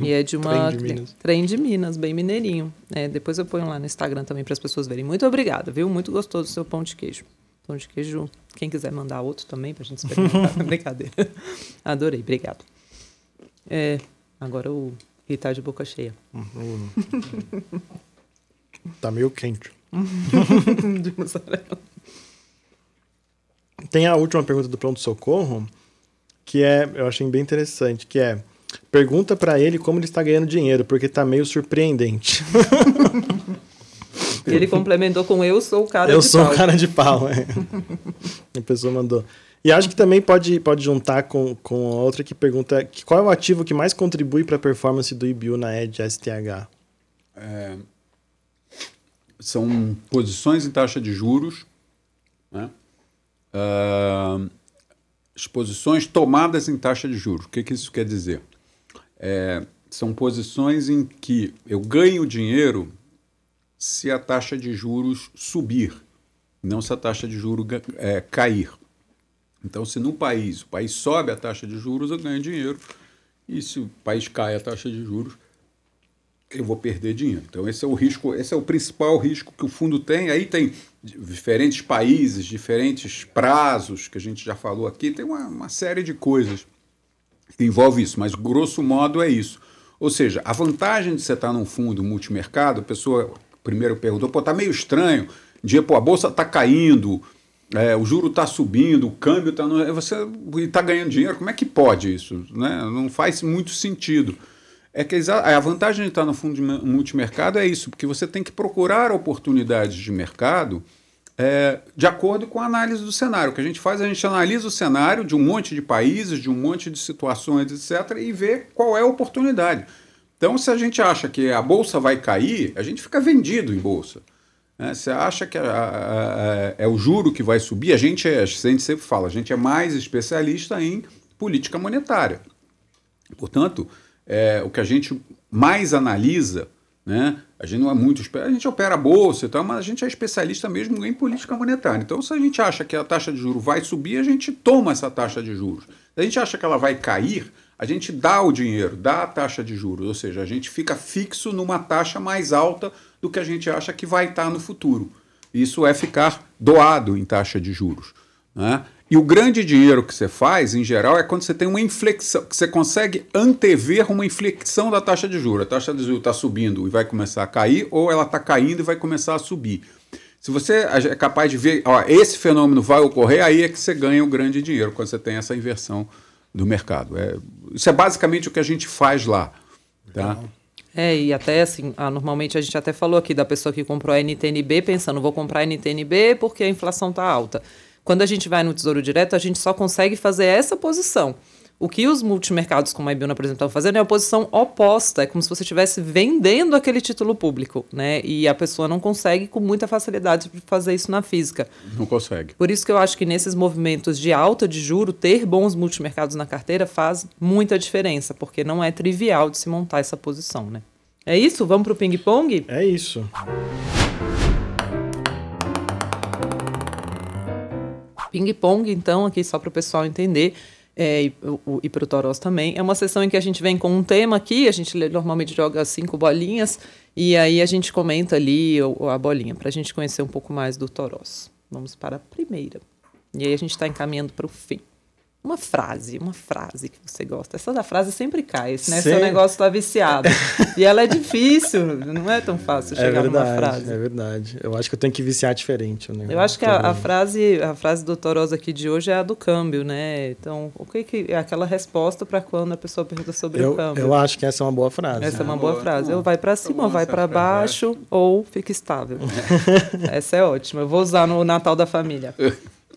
E é de uma. Trem de Minas. Trem de Minas, bem mineirinho. É, depois eu ponho lá no Instagram também para as pessoas verem. Muito obrigada, viu? Muito gostoso o seu pão de queijo. Pão de queijo. Quem quiser mandar outro também para a gente experimentar. Brincadeira. Adorei, obrigado. É, agora o Rui tá de boca cheia. Uhum. tá meio quente. de mussarela. Tem a última pergunta do Pronto Socorro, que é, eu achei bem interessante, que é pergunta para ele como ele está ganhando dinheiro, porque está meio surpreendente. ele complementou com eu sou o cara eu de pau. Eu sou o cara de pau, é. a pessoa mandou. E acho que também pode, pode juntar com, com a outra que pergunta qual é o ativo que mais contribui para a performance do IBU na Edge STH? É, são posições em taxa de juros, né? Uh, exposições tomadas em taxa de juros. O que, que isso quer dizer? É, são posições em que eu ganho dinheiro se a taxa de juros subir, não se a taxa de juros é, cair. Então, se no país o país sobe a taxa de juros, eu ganho dinheiro. E se o país cai a taxa de juros, eu vou perder dinheiro. Então esse é o risco, esse é o principal risco que o fundo tem. Aí tem diferentes países, diferentes prazos que a gente já falou aqui, tem uma, uma série de coisas que envolve isso, mas grosso modo é isso. Ou seja, a vantagem de você estar num fundo multimercado, a pessoa primeiro perguntou, pô, tá meio estranho, dia, pô, a bolsa tá caindo, é, o juro está subindo, o câmbio está você está ganhando dinheiro, como é que pode isso? Né? Não faz muito sentido. É que a vantagem de estar no fundo de multimercado é isso, porque você tem que procurar oportunidades de mercado é, de acordo com a análise do cenário. O que a gente faz, a gente analisa o cenário de um monte de países, de um monte de situações, etc., e vê qual é a oportunidade. Então, se a gente acha que a bolsa vai cair, a gente fica vendido em bolsa. Né? Você acha que a, a, a, é o juro que vai subir? A gente, é, a gente sempre fala, a gente é mais especialista em política monetária. Portanto, é, o que a gente mais analisa, né? A gente não é muito. A gente opera a bolsa e tal, mas a gente é especialista mesmo em política monetária. Então, se a gente acha que a taxa de juros vai subir, a gente toma essa taxa de juros. Se a gente acha que ela vai cair, a gente dá o dinheiro, dá a taxa de juros, ou seja, a gente fica fixo numa taxa mais alta do que a gente acha que vai estar no futuro. Isso é ficar doado em taxa de juros. Né? E o grande dinheiro que você faz, em geral, é quando você tem uma inflexão, que você consegue antever uma inflexão da taxa de juros. A taxa de juros está subindo e vai começar a cair, ou ela está caindo e vai começar a subir. Se você é capaz de ver, ó, esse fenômeno vai ocorrer, aí é que você ganha o grande dinheiro, quando você tem essa inversão do mercado. É, isso é basicamente o que a gente faz lá. Tá? É, e até assim, ah, normalmente a gente até falou aqui da pessoa que comprou a NTNB pensando, vou comprar a NTNB porque a inflação está alta. Quando a gente vai no Tesouro Direto, a gente só consegue fazer essa posição. O que os multimercados, como a Ibiuna, por exemplo, estão fazendo é a posição oposta. É como se você estivesse vendendo aquele título público, né? E a pessoa não consegue com muita facilidade fazer isso na física. Não consegue. Por isso que eu acho que nesses movimentos de alta de juro, ter bons multimercados na carteira faz muita diferença, porque não é trivial de se montar essa posição, né? É isso? Vamos para o ping-pong? É isso. Ping-pong, então, aqui só para o pessoal entender. É, e, e para o Toros também. É uma sessão em que a gente vem com um tema aqui, a gente normalmente joga cinco bolinhas e aí a gente comenta ali a bolinha, para a gente conhecer um pouco mais do Toros. Vamos para a primeira. E aí a gente está encaminhando para o fim. Uma frase, uma frase que você gosta. Essa da frase sempre cai, né? Seu negócio está viciado. e ela é difícil, não é tão fácil é chegar é verdade, numa frase. É verdade. Eu acho que eu tenho que viciar diferente. O eu acho que a, a, frase, a frase do Torosa aqui de hoje é a do câmbio, né? Então, o que, que é aquela resposta para quando a pessoa pergunta sobre eu, o câmbio? Eu acho que essa é uma boa frase. Essa é uma boa, boa frase. Ou vai para cima, ou vai para baixo, ou fica estável. essa é ótima. Eu vou usar no Natal da família.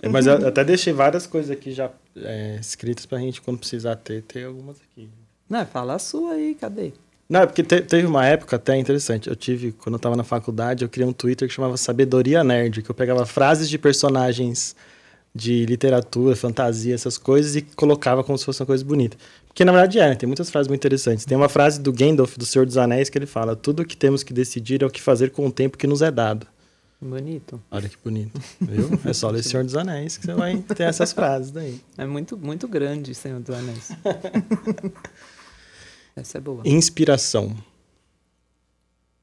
É, mas eu até deixei várias coisas aqui já é, escritas pra gente, quando precisar ter, ter algumas aqui. Não, fala a sua aí, cadê? Não, é porque te, teve uma época até interessante. Eu tive, quando eu tava na faculdade, eu criei um Twitter que chamava Sabedoria Nerd, que eu pegava frases de personagens de literatura, fantasia, essas coisas, e colocava como se fosse uma coisa bonita. Porque na verdade é, né? tem muitas frases muito interessantes. Tem uma frase do Gandalf, do Senhor dos Anéis, que ele fala: Tudo o que temos que decidir é o que fazer com o tempo que nos é dado. Bonito. Olha que bonito. Viu? É só ler Senhor dos Anéis que você vai ter essas frases daí. É muito, muito grande Senhor dos Anéis. Essa é boa. Inspiração.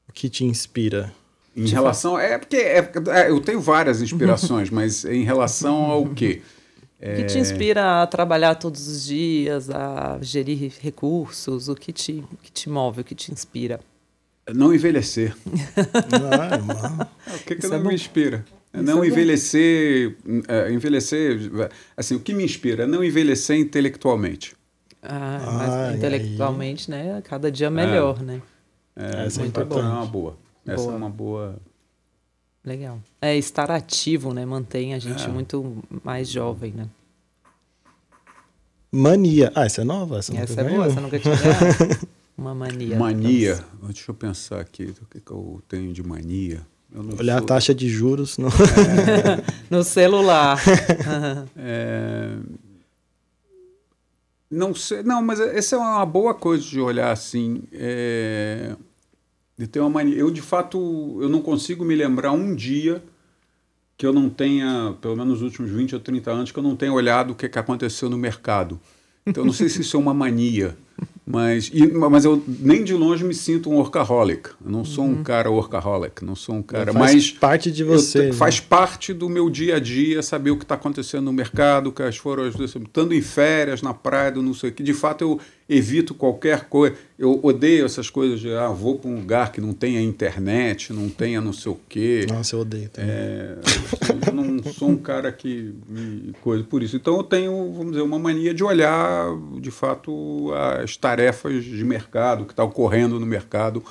O que te inspira? Em relação. É porque é, é, eu tenho várias inspirações, mas em relação ao quê? É... O que te inspira a trabalhar todos os dias, a gerir recursos? O que te, o que te move, o que te inspira? Não envelhecer. Ah, o que, que não é me inspira? É não é envelhecer, é, envelhecer, assim, o que me inspira é não envelhecer intelectualmente. Ah, mas ah, intelectualmente, né, cada dia melhor, né? É, Essa muito bom. é uma boa. Essa boa. é uma boa. Legal. É estar ativo, né? Mantém a gente é. muito mais jovem, né? Mania. Ah, essa é nova? Essa, essa é boa, essa nunca tinha Uma mania. Mania. Então. Deixa eu pensar aqui. O que, que eu tenho de mania? Olhar sou... a taxa de juros no, é... no celular. é... Não sei. Não, mas essa é uma boa coisa de olhar assim. É... De ter uma mania. Eu, de fato, eu não consigo me lembrar um dia que eu não tenha, pelo menos nos últimos 20 ou 30 anos, que eu não tenha olhado o que, que aconteceu no mercado. Então, eu não sei se isso é uma mania. Mas, e, mas eu nem de longe me sinto um workaholic. Eu não sou uhum. um cara workaholic, não sou um cara. Faz mas parte de você. Eu, né? Faz parte do meu dia a dia saber o que está acontecendo no mercado, quais foram as estando em férias, na praia, não sei o que. De fato, eu evito qualquer coisa. Eu odeio essas coisas de ah, vou para um lugar que não tenha internet, não tenha não sei o quê. Nossa, eu odeio também. É, eu não sou um cara que me coisa por isso. Então eu tenho, vamos dizer, uma mania de olhar de fato as tarefas de mercado, o que está ocorrendo no mercado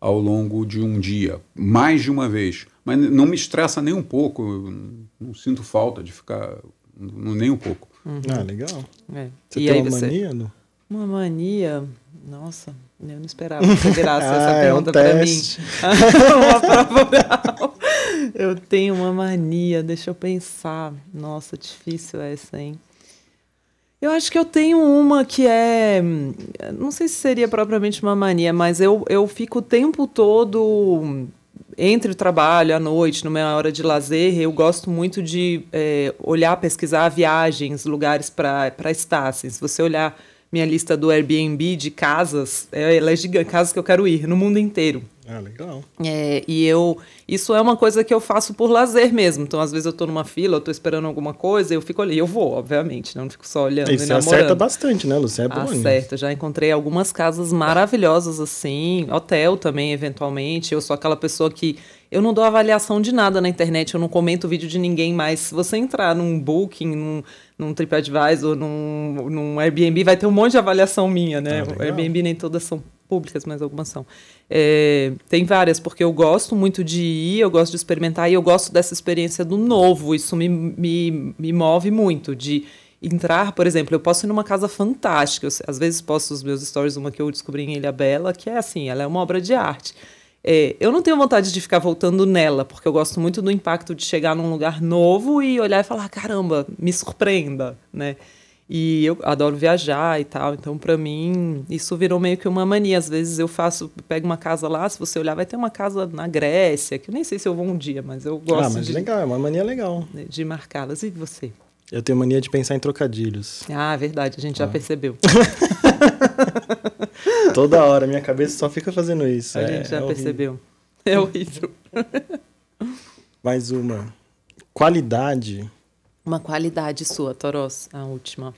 ao longo de um dia, mais de uma vez. Mas não me estressa nem um pouco, eu não sinto falta de ficar nem um pouco. Uhum. Ah, legal. É. Você e tem uma você... mania? Não? Uma mania. Nossa, eu não esperava que você virasse ah, essa pergunta é um para mim. uma prova oral. eu tenho uma mania, deixa eu pensar. Nossa, difícil essa, hein? Eu acho que eu tenho uma que é. Não sei se seria propriamente uma mania, mas eu, eu fico o tempo todo entre o trabalho, à noite, numa hora de lazer, eu gosto muito de é, olhar, pesquisar viagens, lugares para estar. Assim, se você olhar minha lista do Airbnb de casas, é, ela é gigante, casas que eu quero ir no mundo inteiro. Ah, legal. É, e eu. Isso é uma coisa que eu faço por lazer mesmo. Então, às vezes, eu tô numa fila, eu tô esperando alguma coisa, eu fico ali. Eu vou, obviamente, né? não fico só olhando. E você acerta bastante, né, Lucia? É bom, Acerta. Já encontrei algumas casas maravilhosas assim. Hotel também, eventualmente. Eu sou aquela pessoa que. Eu não dou avaliação de nada na internet, eu não comento vídeo de ninguém, mas se você entrar num Booking, num, num TripAdvisor, num, num Airbnb, vai ter um monte de avaliação minha, né? Ah, Airbnb nem todas são públicas, mas algumas são. É, tem várias, porque eu gosto muito de ir, eu gosto de experimentar e eu gosto dessa experiência do novo. Isso me, me, me move muito, de entrar, por exemplo, eu posso ir numa casa fantástica. Eu, às vezes posto os meus stories, uma que eu descobri em Ilha Bela, que é assim, ela é uma obra de arte. É, eu não tenho vontade de ficar voltando nela, porque eu gosto muito do impacto de chegar num lugar novo e olhar e falar, caramba, me surpreenda, né? E eu adoro viajar e tal, então para mim isso virou meio que uma mania. Às vezes eu faço, pego uma casa lá, se você olhar, vai ter uma casa na Grécia, que eu nem sei se eu vou um dia, mas eu gosto ah, mas de. legal, é uma mania legal. De marcá-las. E você? Eu tenho mania de pensar em trocadilhos. Ah, verdade, a gente já ah. percebeu. Toda hora, minha cabeça só fica fazendo isso. A é, gente já é percebeu. É horrível. Mais uma. Qualidade uma qualidade sua, Toros, a última.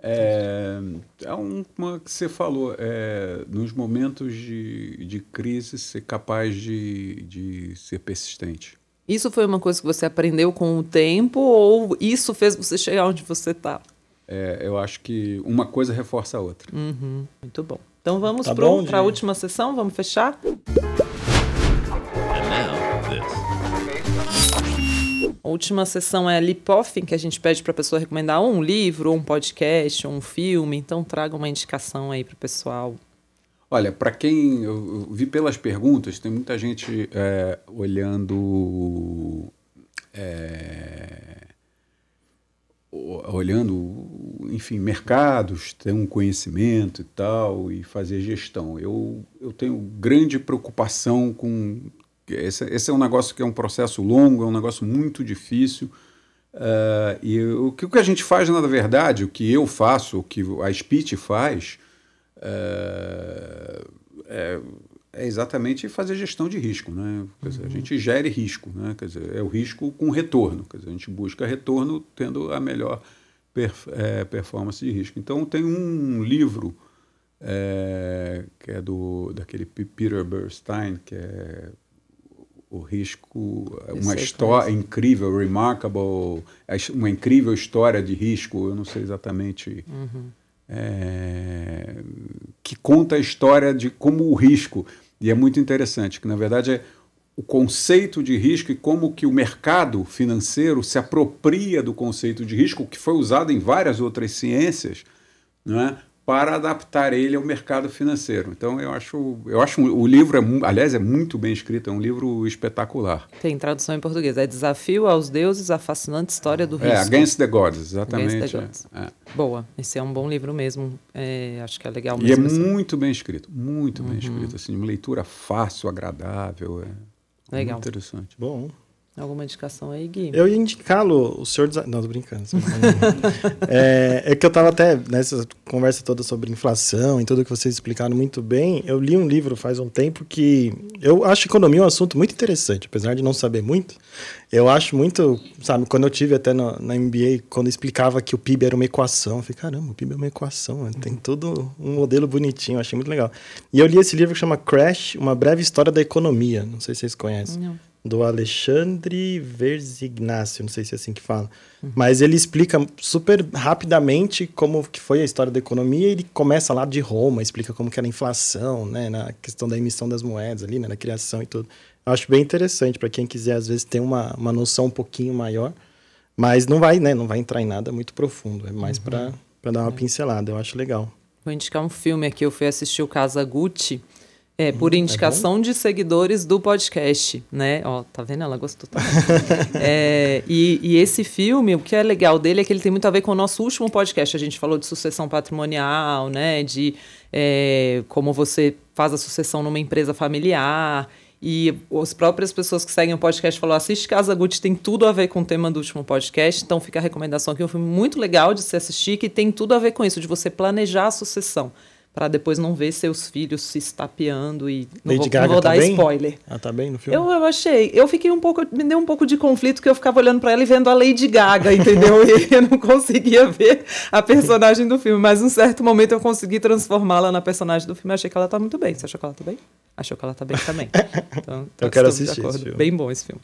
É, é uma que você falou, é, nos momentos de, de crise, ser capaz de, de ser persistente. Isso foi uma coisa que você aprendeu com o tempo ou isso fez você chegar onde você está? É, eu acho que uma coisa reforça a outra. Uhum, muito bom. Então vamos tá para a última sessão, vamos fechar? A última sessão é a Lipoff, em que a gente pede para a pessoa recomendar um livro, ou um podcast, ou um filme. Então traga uma indicação aí para o pessoal. Olha, para quem eu, vi pelas perguntas, tem muita gente é, olhando. É, olhando, enfim, mercados, ter um conhecimento e tal, e fazer gestão. Eu, eu tenho grande preocupação com esse, esse é um negócio que é um processo longo, é um negócio muito difícil. Uh, e o que, o que a gente faz, na verdade, o que eu faço, o que a Speech faz, uh, é, é, exatamente fazer gestão de risco. Né? Quer dizer, uhum. A gente gere risco, né? Quer dizer, é o risco com retorno. Quer dizer, a gente busca retorno tendo a melhor é, performance de risco. Então, tem um livro é, que é do, daquele Peter Bernstein, que é o risco, uma história incrível, remarkable, uma incrível história de risco, eu não sei exatamente, uhum. É, que conta a história de como o risco, e é muito interessante, que na verdade é o conceito de risco e como que o mercado financeiro se apropria do conceito de risco, que foi usado em várias outras ciências, não é? Para adaptar ele ao mercado financeiro. Então eu acho, eu acho o livro é, aliás, é muito bem escrito, é um livro espetacular. Tem tradução em português, é Desafio aos Deuses, a fascinante história do é, risco. É, Against the Gods, exatamente. Against the Gods. É, é. Boa, esse é um bom livro mesmo, é, acho que é legal mesmo. E é assim. muito bem escrito, muito uhum. bem escrito, assim, uma leitura fácil, agradável, é legal. muito interessante. Bom. Alguma indicação aí, Gui? Eu ia indicá-lo, o senhor... Não, tô brincando. é, é, que eu tava até nessa conversa toda sobre inflação e tudo que vocês explicaram muito bem. Eu li um livro faz um tempo que... Eu acho economia um assunto muito interessante, apesar de não saber muito. Eu acho muito... Sabe, quando eu tive até na, na MBA, quando explicava que o PIB era uma equação, eu falei, caramba, o PIB é uma equação, tem todo um modelo bonitinho, eu achei muito legal. E eu li esse livro que chama Crash, Uma Breve História da Economia. Não sei se vocês conhecem. Não do Alexandre Verzignácio, não sei se é assim que fala. Uhum. Mas ele explica super rapidamente como que foi a história da economia. Ele começa lá de Roma, explica como que era a inflação, né, na questão da emissão das moedas ali, né, na criação e tudo. Eu acho bem interessante para quem quiser às vezes ter uma, uma noção um pouquinho maior, mas não vai, né, não vai entrar em nada muito profundo, é mais uhum. para dar uma é. pincelada, eu acho legal. Vou indicar um filme aqui, eu fui assistir o Casa Gucci, É, por indicação é de seguidores do podcast, né? Ó, tá vendo? Ela gostou também. é, e, e, esse filme, o que é legal dele é que ele tem muito a ver com o nosso último podcast. A gente falou de sucessão patrimonial, né? De é, como você faz a sucessão numa empresa familiar. E as próprias pessoas que seguem o podcast falaram: assiste Casa Gucci, tem tudo a ver com o tema do último podcast. Então fica a recomendação aqui. É um filme muito legal de se assistir, que tem tudo a ver com isso, de você planejar a sucessão para depois não ver seus filhos se estapeando e não Lady vou, Gaga não vou tá dar bem? spoiler. Ah, tá bem no filme? Eu, eu achei, eu fiquei um pouco, me deu um pouco de conflito que eu ficava olhando para ela e vendo a Lady Gaga, entendeu? e eu não conseguia ver a personagem do filme, mas em um certo momento eu consegui transformá-la na personagem do filme. Achei que ela tá muito bem. Você achou que ela tá bem? Achou que ela tá bem também. Então, eu quero estamos de assistir acordo. esse filme. Bem bom esse filme.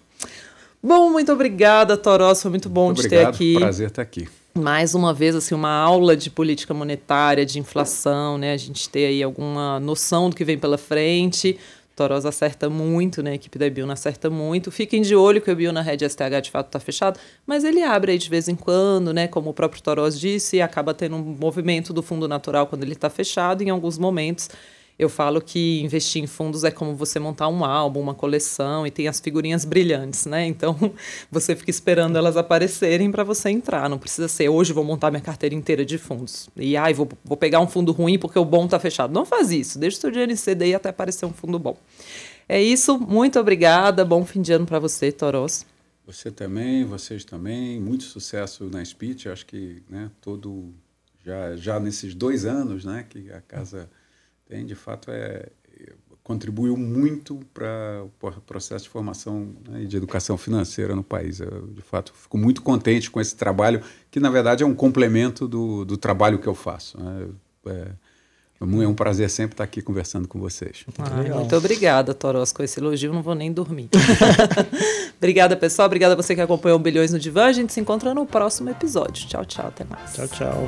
Bom, muito obrigada, Torós. Foi muito bom Muito te obrigado, ter aqui prazer estar aqui. Mais uma vez assim uma aula de política monetária, de inflação, né? A gente ter aí alguma noção do que vem pela frente. Torosa acerta muito, né? A equipe da Biona acerta muito. Fiquem de olho que o Biona Red STH de fato está fechado, mas ele abre aí de vez em quando, né? Como o próprio Toros disse, acaba tendo um movimento do fundo natural quando ele está fechado em alguns momentos. Eu falo que investir em fundos é como você montar um álbum, uma coleção e tem as figurinhas brilhantes, né? Então você fica esperando elas aparecerem para você entrar. Não precisa ser hoje vou montar minha carteira inteira de fundos. E ai, vou, vou pegar um fundo ruim porque o bom tá fechado. Não faz isso. Deixa o seu dinheiro em CDI até aparecer um fundo bom. É isso. Muito obrigada. Bom fim de ano para você, Toros. Você também, vocês também. Muito sucesso na Speech. Acho que né, todo já, já nesses dois anos né, que a casa tem, de fato, é, contribuiu muito para o processo de formação né, e de educação financeira no país. Eu, de fato, fico muito contente com esse trabalho, que, na verdade, é um complemento do, do trabalho que eu faço. Né? É, é um prazer sempre estar aqui conversando com vocês. Ai, muito obrigada, Toros. Com esse elogio, não vou nem dormir. obrigada, pessoal. Obrigada a você que acompanhou o Bilhões no Divã. A gente se encontra no próximo episódio. Tchau, tchau. Até mais. Tchau, tchau.